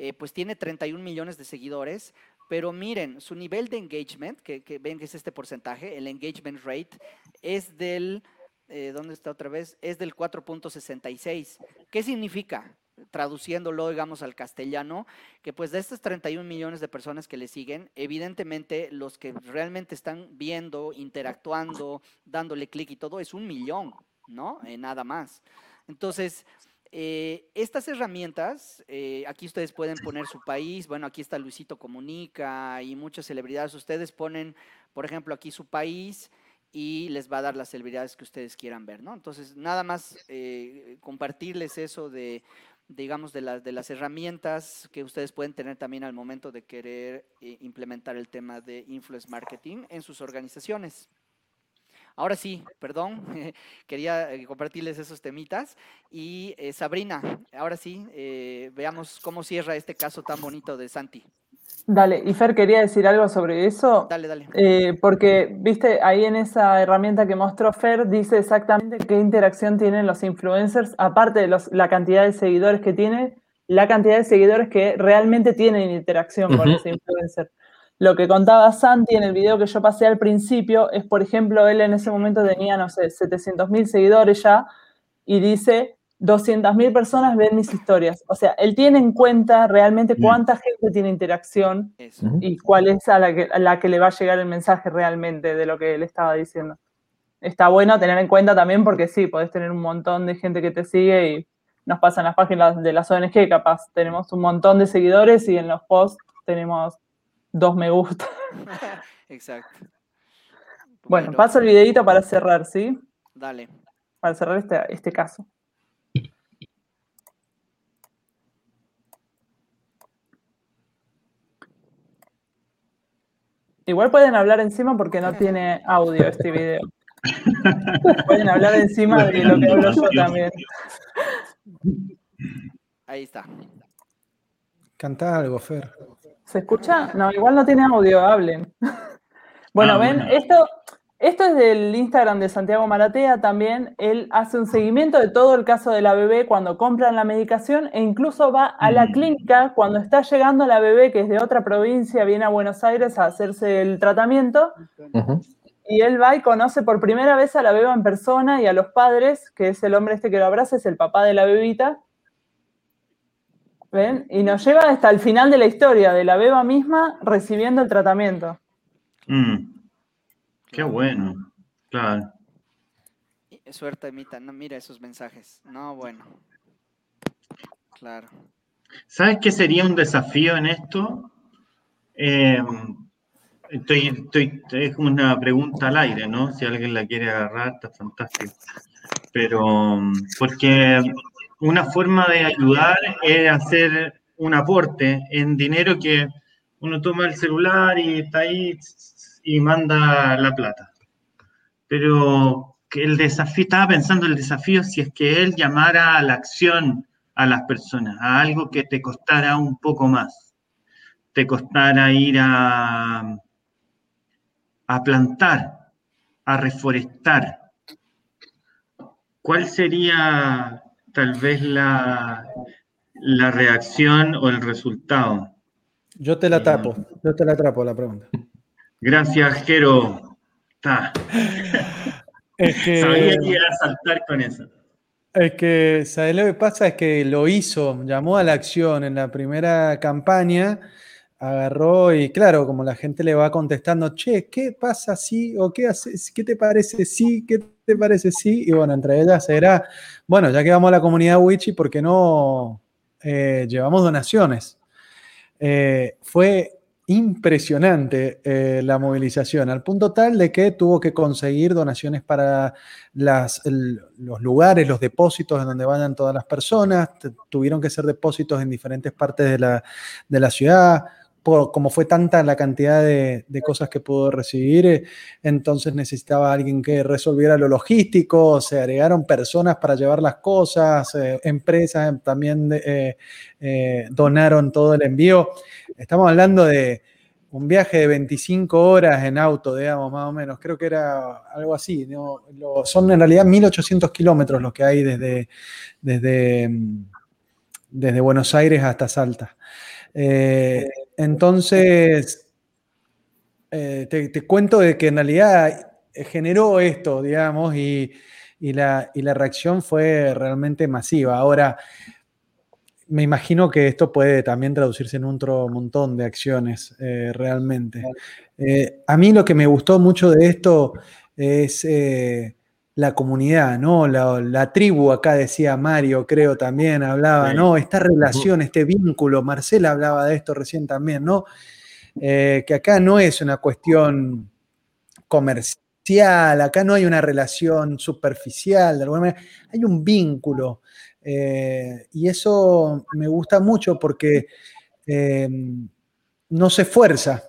A: Eh, pues tiene 31 millones de seguidores, pero miren, su nivel de engagement, que, ven que es este porcentaje, el engagement rate, es del, eh, ¿dónde está otra vez? Es del 4.66. ¿Qué significa? traduciéndolo, digamos, al castellano, que pues de estas 31 millones de personas que le siguen, evidentemente los que realmente están viendo, interactuando, dándole clic y todo, es un millón, ¿no? Eh, nada más. Entonces, eh, estas herramientas, eh, aquí ustedes pueden poner su país, bueno, aquí está Luisito Comunica y muchas celebridades, ustedes ponen, por ejemplo, aquí su país y les va a dar las celebridades que ustedes quieran ver, ¿no? Entonces, nada más eh, compartirles eso de, digamos, de, las de las herramientas que ustedes pueden tener también al momento de querer implementar el tema de influence marketing en sus organizaciones. Ahora sí, perdón, quería eh, compartirles esos temitas. Y eh, Sabrina, ahora sí, eh, veamos cómo cierra este caso tan bonito de Santi.
B: Dale, y Fer quería decir algo sobre eso.
A: Dale, dale.
B: porque, viste, ahí en esa herramienta que mostró Fer, dice exactamente qué interacción tienen los influencers, aparte de la cantidad de seguidores que tiene, la cantidad de seguidores que realmente tienen interacción con ese influencer. Lo que contaba Santi en el video que yo pasé al principio es, por ejemplo, él en ese momento tenía, no sé, 700 mil seguidores ya y dice, 200 mil personas ven mis historias. O sea, él tiene en cuenta realmente cuánta gente tiene interacción y cuál es a la, que, la que le va a llegar el mensaje realmente de lo que él estaba diciendo. Está bueno tener en cuenta también porque sí, podés tener un montón de gente que te sigue y nos pasan las páginas de las ONG, capaz tenemos un montón de seguidores y en los posts tenemos dos me gusta.
A: Exacto.
B: Bueno, paso el videito para cerrar, ¿sí?
A: Dale.
B: Para cerrar este, este caso. Igual pueden hablar encima porque no tiene audio este video. pueden hablar encima de lo que hablo yo también.
A: Ahí está.
D: Canta algo, Fer.
B: ¿Se escucha? No, igual no tiene audio, hablen. bueno, ah, ven, Esto, esto es del Instagram de Santiago Maratea también. Él hace un seguimiento de todo el caso de la bebé cuando compran la medicación e incluso va a la mm. clínica cuando está llegando la bebé, que es de otra provincia, viene a Buenos Aires a hacerse el tratamiento. Y él va y conoce por primera vez a la beba en persona y a los padres, que es el hombre este que lo abraza, es el papá de la bebita. ¿Ven? Y nos lleva hasta el final de la historia, de la beba misma recibiendo el tratamiento.
C: Mm. Qué bueno, claro.
A: Suerte, Mita, no mira esos mensajes. No, bueno. Claro.
C: ¿Sabes qué sería un desafío en esto? Eh, estoy, estoy, es como una pregunta al aire, ¿no? Si alguien la quiere agarrar, está fantástico. Pero, porque una forma de ayudar es hacer un aporte en dinero que uno toma el celular y está ahí y manda la plata. Pero el desafío, estaba pensando el desafío si es que él llamara a la acción a las personas, a algo que te costara un poco más, te costara ir a, a plantar, a reforestar. ¿Cuál sería tal vez la, la reacción o el resultado?
D: Yo te la tapo, yo te la atrapo la pregunta.
C: Gracias, Jero.
D: Es que,
C: Sabía que iba a saltar con eso.
D: Es que, ¿sabes lo que pasa? Es que lo hizo, llamó a la acción en la primera campaña, agarró y claro, como la gente le va contestando, che, ¿qué pasa si? ¿O qué haces? ¿Qué te parece si? ¿Qué te parece si? Y bueno, entre ellas era, bueno, ya que vamos a la comunidad Wichi, ¿por qué no eh, llevamos donaciones? Eh, fue impresionante eh, la movilización, al punto tal de que tuvo que conseguir donaciones para las, los lugares, los depósitos en donde vayan todas las personas, tuvieron que ser depósitos en diferentes partes de la, de la ciudad, como fue tanta la cantidad de, de cosas que pudo recibir, eh, entonces necesitaba alguien que resolviera lo logístico, se agregaron personas para llevar las cosas, eh, empresas también eh, donaron todo el envío. Estamos hablando de un viaje de 25 horas en auto, digamos, más o menos. Creo que era algo así. ¿no? Son en realidad 1800 kilómetros los que hay desde, desde, desde Buenos Aires hasta Salta. Eh, entonces, eh, te, te, cuento de que en realidad generó esto, digamos, y, y, la, y la reacción fue realmente masiva. Ahora, me imagino que esto puede también traducirse en otro montón de acciones eh, realmente. Eh, a mí lo que me gustó mucho de esto es eh, la comunidad, ¿no? La, la, tribu, acá decía Mario, creo también, hablaba. ¿no? Esta relación, este vínculo, Marcela hablaba de esto recién también, ¿no? que acá no es una cuestión comercial, acá no hay una relación superficial, de alguna manera, hay un vínculo. Eh, y eso me gusta mucho porque eh, no se fuerza.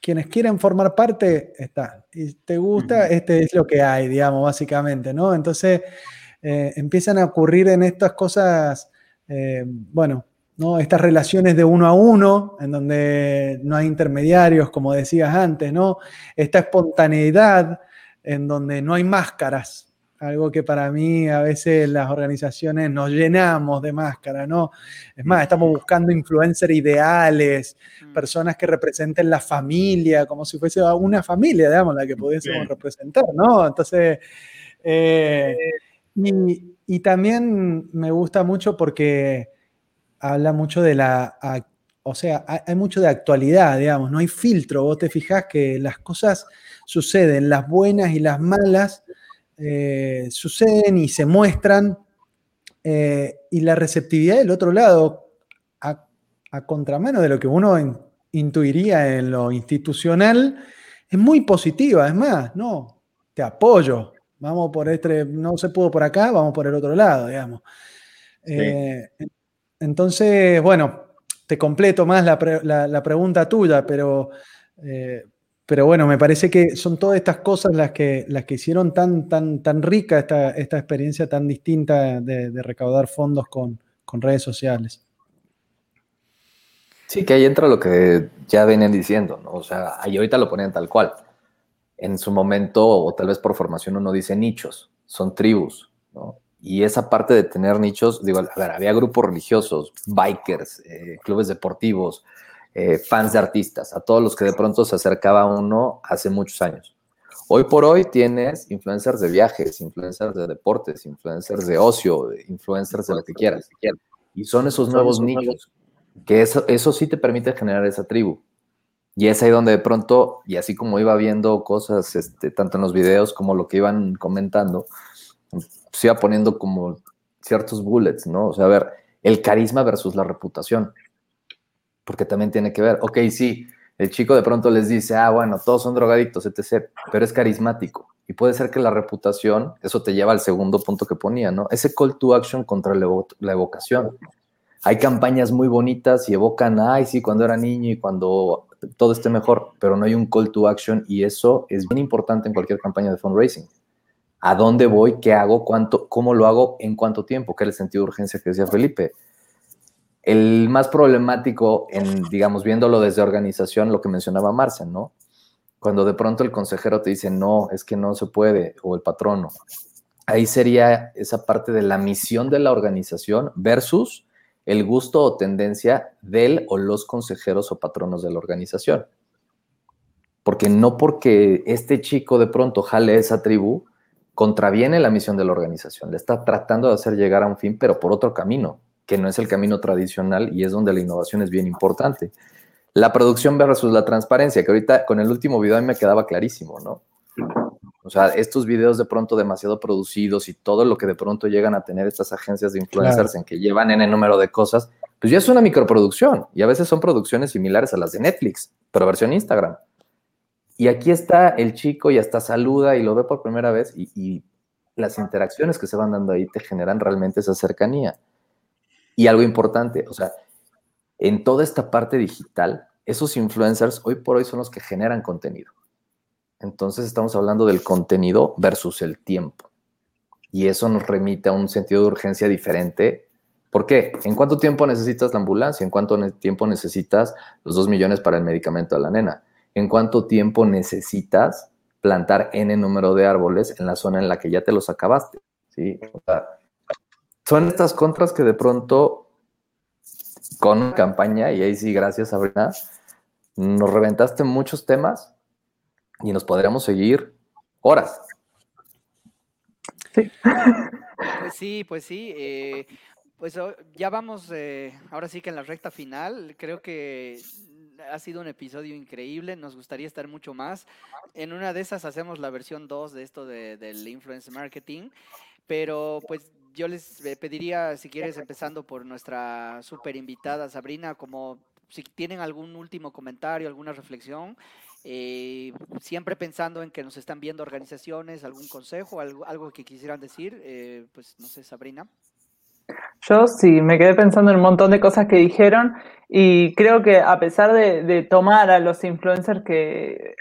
D: Quienes quieren formar parte, está. Y te gusta, este es lo que hay, digamos, básicamente, ¿no? Entonces eh, empiezan a ocurrir en estas cosas, bueno, ¿no? Estas relaciones de uno a uno, en donde no hay intermediarios, como decías antes, ¿no? Esta espontaneidad, en donde no hay máscaras, algo que para mí a veces las organizaciones nos llenamos de máscara, ¿no? Es más, estamos buscando influencers ideales, personas que representen la familia, como si fuese una familia, digamos, la que pudiésemos representar, ¿no? Entonces, eh, y, y, también me gusta mucho porque habla mucho de la, o sea, hay mucho de actualidad, digamos, no hay filtro, vos te fijás que las cosas suceden, las buenas y las malas, eh, suceden y se muestran, eh, y la receptividad del otro lado, a, a, contramano de lo que uno in, intuiría en lo institucional, es muy positiva. Es más, no, te apoyo. Vamos por este, no se pudo por acá, vamos por el otro lado, digamos. Sí. Eh, entonces, bueno, te completo más la, pre, la, la pregunta tuya, pero eh, pero bueno, me parece que son todas estas cosas las que, las que hicieron tan, tan, tan rica esta, esta experiencia tan distinta de, recaudar fondos con, con, redes sociales.
E: Sí, que ahí entra lo que ya venían diciendo, ¿no? O sea, ahí ahorita lo ponían tal cual. En su momento, o tal vez por formación, uno dice nichos, son tribus, ¿no? Y esa parte de tener nichos, digo, a ver, había grupos religiosos, bikers, eh, clubes deportivos, eh, fans de artistas, a todos los que de pronto se acercaba uno hace muchos años. Hoy por hoy tienes influencers de viajes, influencers de deportes, influencers de ocio, influencers de lo que quieras. Y son esos nuevos nichos, que eso, eso sí te permite generar esa tribu. Y es ahí donde de pronto, y así como iba viendo cosas, este, tanto en los videos como lo que iban comentando, se iba poniendo como ciertos bullets, ¿no? O sea, a ver, el carisma versus la reputación porque también tiene que ver, ok, sí, El chico de pronto les dice, ah, bueno, todos son drogadictos, etc., pero es carismático. Y puede ser que la reputación, eso te lleva al segundo punto que ponía, ¿no? Ese call to action contra la evocación. Hay campañas muy bonitas y evocan, ay, sí, cuando era niño y cuando todo esté mejor, pero no hay un call to action y eso es bien importante en cualquier campaña de fundraising. ¿A dónde voy? ¿Qué hago? ¿Cuánto? ¿Cómo lo hago? ¿En cuánto tiempo? ¿Qué es el sentido de urgencia que decía Felipe? El más problemático, en, digamos, viéndolo desde organización, lo que mencionaba Marcel, ¿no? Cuando de pronto el consejero te dice, no, es que no se puede, o el patrono. Ahí sería esa parte de la misión de la organización versus el gusto o tendencia del o los consejeros o patronos de la organización. Porque no porque este chico de pronto jale esa tribu, contraviene la misión de la organización, le está tratando de hacer llegar a un fin, pero por otro camino que no es el camino tradicional y es donde la innovación es bien importante. La producción versus la transparencia, que ahorita con el último video a mí me quedaba clarísimo, ¿no? O sea, estos videos de pronto demasiado producidos y todo lo que de pronto llegan a tener estas agencias de influencers en que llevan en el número de cosas, pues ya es una microproducción y a veces son producciones similares a las de Netflix, pero versión Instagram. Y aquí está el chico y hasta saluda y lo ve por primera vez y, y las interacciones que se van dando ahí te generan realmente esa cercanía. Y algo importante, o sea, en toda esta parte digital, esos influencers hoy por hoy son los que generan contenido. Entonces estamos hablando del contenido versus el tiempo. Y eso nos remite a un sentido de urgencia diferente. ¿Por qué? ¿En cuánto tiempo necesitas la ambulancia? ¿En cuánto tiempo necesitas los dos millones para el medicamento de la nena? ¿En cuánto tiempo necesitas plantar N número de árboles en la zona en la que ya te los acabaste? ¿Sí? Son estas contras que de pronto con campaña, y ahí sí, gracias Sabrina, nos reventaste muchos temas y nos podríamos seguir horas.
A: Sí. Pues sí, pues sí. Eh, pues oh, ya vamos, eh, ahora sí que en la recta final, creo que ha sido un episodio increíble, nos gustaría estar mucho más. En una de esas hacemos la versión 2 de esto de, del influence marketing, pero pues yo les eh, pediría, si quieres, empezando por nuestra super invitada Sabrina, como si tienen algún último comentario, alguna reflexión, eh, siempre pensando en que nos están viendo organizaciones, algún consejo, algo, algo que quisieran decir, eh, pues no sé, Sabrina.
B: Yo sí, me quedé pensando en un montón de cosas que dijeron y creo que a pesar de, tomar a los influencers que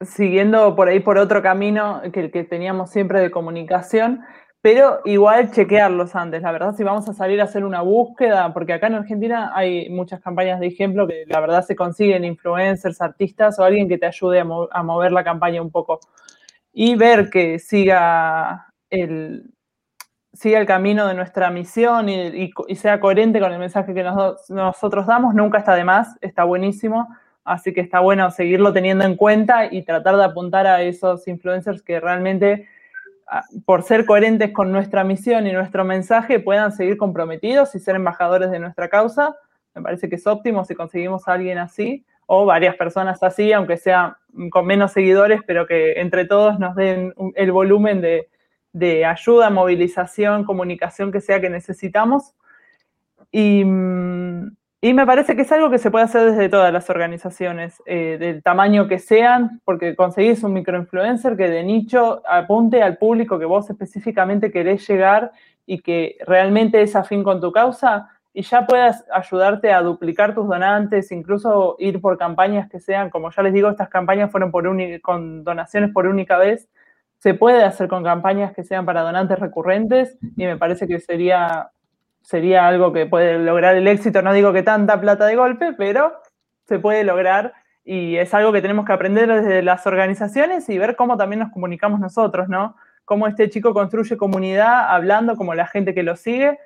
B: siguiendo por ahí por otro camino que el que teníamos siempre de comunicación, pero igual chequearlos antes, la verdad, si vamos a salir a hacer una búsqueda, porque acá en Argentina hay muchas campañas de ejemplo que la verdad se consiguen influencers, artistas o alguien que te ayude a, mover la campaña un poco y ver que siga el, siga el camino de nuestra misión y, sea coherente con el mensaje que nosotros damos, nunca está de más, está buenísimo. Así que está bueno seguirlo teniendo en cuenta y tratar de apuntar a esos influencers que realmente por ser coherentes con nuestra misión y nuestro mensaje, puedan seguir comprometidos y ser embajadores de nuestra causa. Me parece que es óptimo si conseguimos a alguien así o varias personas así, aunque sea con menos seguidores, pero que entre todos nos den el volumen de, de ayuda, movilización, comunicación que sea que necesitamos. Y, mm, y me parece que es algo que se puede hacer desde todas las organizaciones, eh, del tamaño que sean, porque conseguís un microinfluencer que de nicho apunte al público que vos específicamente querés llegar y que realmente es afín con tu causa y ya puedas ayudarte a duplicar tus donantes, incluso ir por campañas que sean, como ya les digo, estas campañas fueron por con donaciones por única vez. Se puede hacer con campañas que sean para donantes recurrentes y me parece que sería sería algo que puede lograr el éxito. No digo que tanta plata de golpe, pero se puede lograr y es algo que tenemos que aprender desde las organizaciones y ver cómo también nos comunicamos nosotros, ¿no? Cómo este chico construye comunidad hablando, como la gente que lo sigue.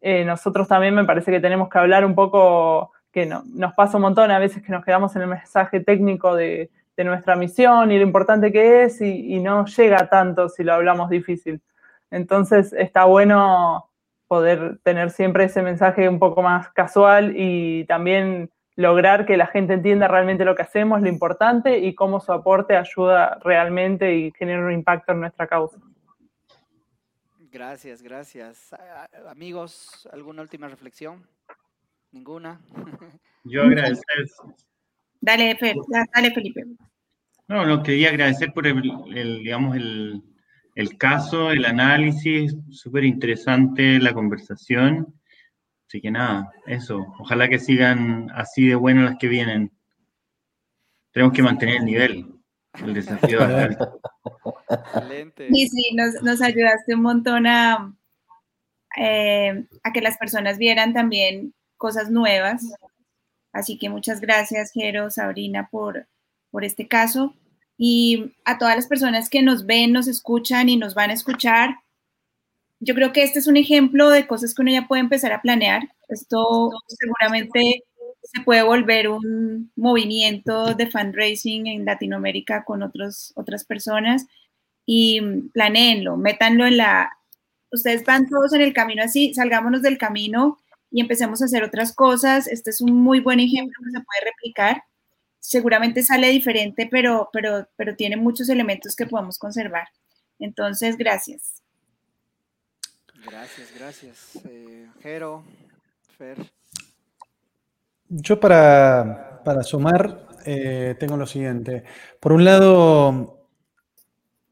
B: Eh, nosotros también me parece que tenemos que hablar un poco, que no, nos pasa un montón a veces que nos quedamos en el mensaje técnico de, nuestra misión y lo importante que es y, y no llega tanto si lo hablamos difícil. Entonces está bueno poder tener siempre ese mensaje un poco más casual y también lograr que la gente entienda realmente lo que hacemos, lo importante y cómo su aporte ayuda realmente y genera un impacto en nuestra causa.
A: Gracias, gracias. Amigos, ¿alguna última reflexión? ¿Ninguna?
C: Yo agradecer,
F: Dale, dale Felipe.
C: No, no, quería agradecer por el, digamos, el, el, caso, el análisis, súper interesante la conversación. Así que nada, eso. Ojalá que sigan así de buenas las que vienen. Tenemos que mantener el nivel, el desafío.
F: Excelente. Sí, sí, nos, nos ayudaste un montón a, eh, a que las personas vieran también cosas nuevas. Así que muchas gracias, Jero, Sabrina, por, por este caso. Y a todas las personas que nos ven, nos escuchan y nos van a escuchar, yo creo que este es un ejemplo de cosas que uno ya puede empezar a planear. Esto seguramente se puede volver un movimiento de fundraising en Latinoamérica con otros, otras personas y planeenlo, métanlo en la... Ustedes van todos en el camino así, salgámonos del camino y empecemos a hacer otras cosas. Este es un muy buen ejemplo que se puede replicar. Seguramente sale diferente, pero, pero, pero tiene muchos elementos que podemos conservar. Entonces, gracias.
A: Gracias, gracias. Eh, Jero, Fer.
D: Yo para, para sumar eh, tengo lo siguiente. Por un lado,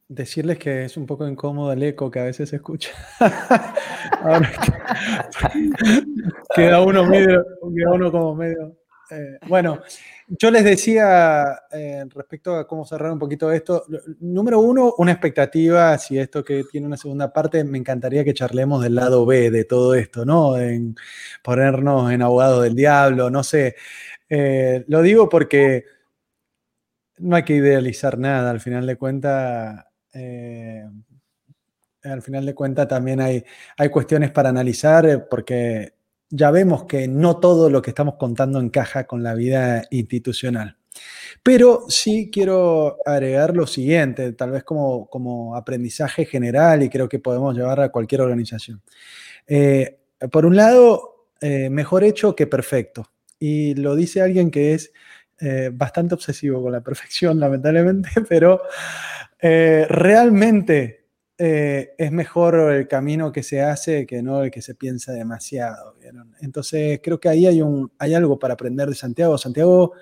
D: decirles que es un poco incómodo el eco que a veces se escucha. queda, uno medio, queda uno como medio eh, bueno, yo les decía eh, respecto a cómo cerrar un poquito esto, número uno, una expectativa, si esto que tiene una segunda parte, me encantaría que charlemos del lado B de todo esto, ¿no? En ponernos en abogado del diablo, no sé. Eh, lo digo porque no hay que idealizar nada, al final de cuentas al final de cuentas también hay, hay cuestiones para analizar porque ya vemos que no todo lo que estamos contando encaja con la vida institucional. Pero sí quiero agregar lo siguiente, tal vez como, como aprendizaje general y creo que podemos llevar a cualquier organización. Eh, por un lado, eh, mejor hecho que perfecto. Y lo dice alguien que es eh, bastante obsesivo con la perfección, lamentablemente, pero realmente eh, es mejor el camino que se hace que no el que se piensa demasiado. Entonces creo que ahí hay, un, hay algo para aprender de Santiago. Santiago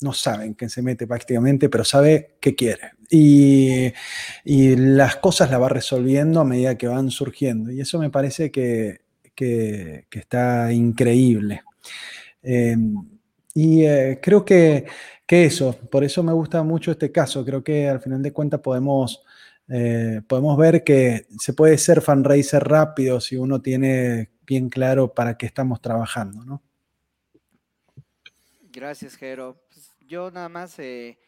D: no sabe en qué se mete prácticamente, pero sabe qué quiere. Y, las cosas las va resolviendo a medida que van surgiendo. Y eso me parece que, está increíble. Em, y eh, creo que, que eso, por eso me gusta mucho este caso. Creo que al final de cuentas podemos eh, podemos ver que se puede ser fundraiser rápido si uno tiene bien claro para qué estamos trabajando, ¿no?
A: Gracias, Jero. Pues, yo nada más, eh,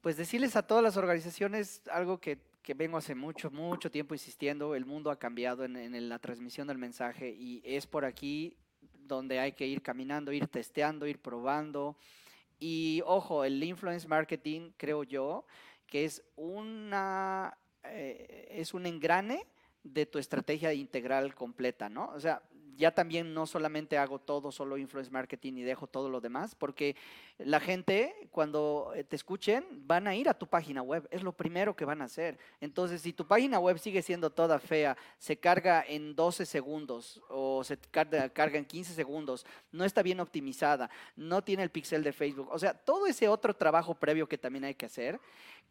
A: pues decirles a todas las organizaciones algo que, vengo hace mucho, mucho tiempo insistiendo, el mundo ha cambiado en, en la transmisión del mensaje y es por aquí donde hay que ir caminando, ir testeando, ir probando. Y ojo, el influence marketing, creo yo, que es, una, eh, es un engrane de tu estrategia integral completa, ¿no? O sea, ya también no solamente hago todo, solo influence marketing y dejo todo lo demás, porque la gente cuando eh, te escuchen van a ir a tu página web, es lo primero que van a hacer. Entonces, si tu página web sigue siendo toda fea, se carga en 12 segundos o se carga, carga en 15 segundos, no está bien optimizada, no tiene el pixel de Facebook, o sea, todo ese otro trabajo previo que también hay que hacer,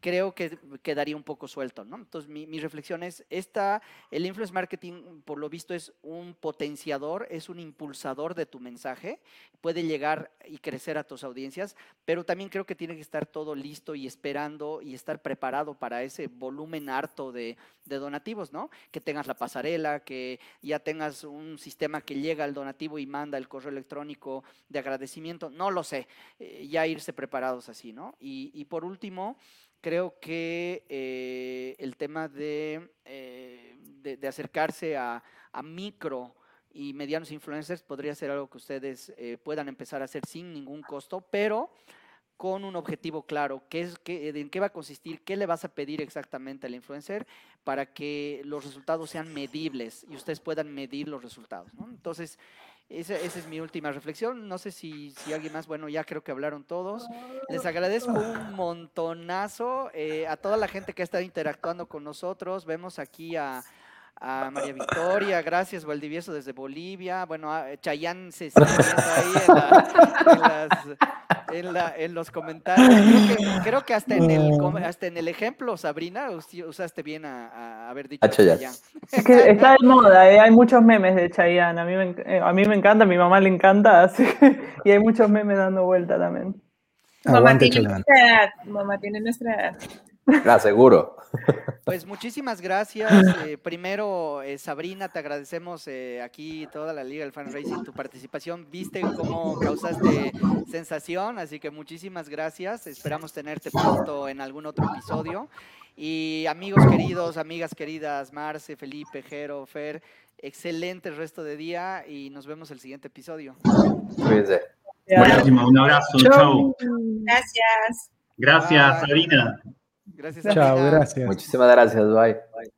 A: creo que quedaría un poco suelto, ¿no? Entonces, mi, mi reflexión es, esta, el influence marketing, por lo visto, es un potenciador, es un impulsador de tu mensaje, puede llegar y crecer a tus audiencias, pero también creo que tiene que estar todo listo y esperando y estar preparado para ese volumen harto de, donativos, ¿no? Que tengas la pasarela, que ya tengas un sistema que llega al donativo y manda el correo electrónico de agradecimiento, no lo sé, eh, ya irse preparados así, ¿no? y por último, creo que eh, el tema de, eh, de, acercarse a, micro y medianos influencers podría ser algo que ustedes eh, puedan empezar a hacer sin ningún costo, pero con un objetivo claro, qué es, qué, en qué va a consistir, qué le vas a pedir exactamente al influencer para que los resultados sean medibles y ustedes puedan medir los resultados. Entonces, esa, es mi última reflexión. No sé si, si, alguien más, bueno, ya creo que hablaron todos. Les agradezco un montonazo eh, a toda la gente que ha estado interactuando con nosotros. Vemos aquí a, a María Victoria, gracias Valdivieso desde Bolivia. Bueno, Chayán se está ahí en, las en, la, en los comentarios. Creo que, hasta, en el, hasta en el ejemplo, Sabrina, usaste bien a, haber dicho
B: Chayanne. Es que está de moda, eh, hay muchos memes de Chayanne. A mí, me, eh, a mí me encanta, a mi mamá le encanta, así y hay muchos memes dando vuelta también.
F: Mamá tiene, nuestra edad, mamá tiene nuestra edad.
E: Ah, seguro.
A: Pues muchísimas gracias. Eh, primero, eh, Sabrina, te agradecemos eh, aquí toda la Liga del Fan Racing tu participación. Viste cómo causaste sensación, así que muchísimas gracias. Esperamos tenerte pronto en algún otro episodio. Y amigos queridos, amigas queridas, Marce, Felipe, Jero, Fer, excelente resto de día y nos vemos el siguiente episodio.
C: Cuídense. Buenísimo, un abrazo, chao.
F: Gracias.
C: Gracias, Sabrina.
A: Gracias.
D: Chao, gracias.
E: Muchísimas gracias, bye.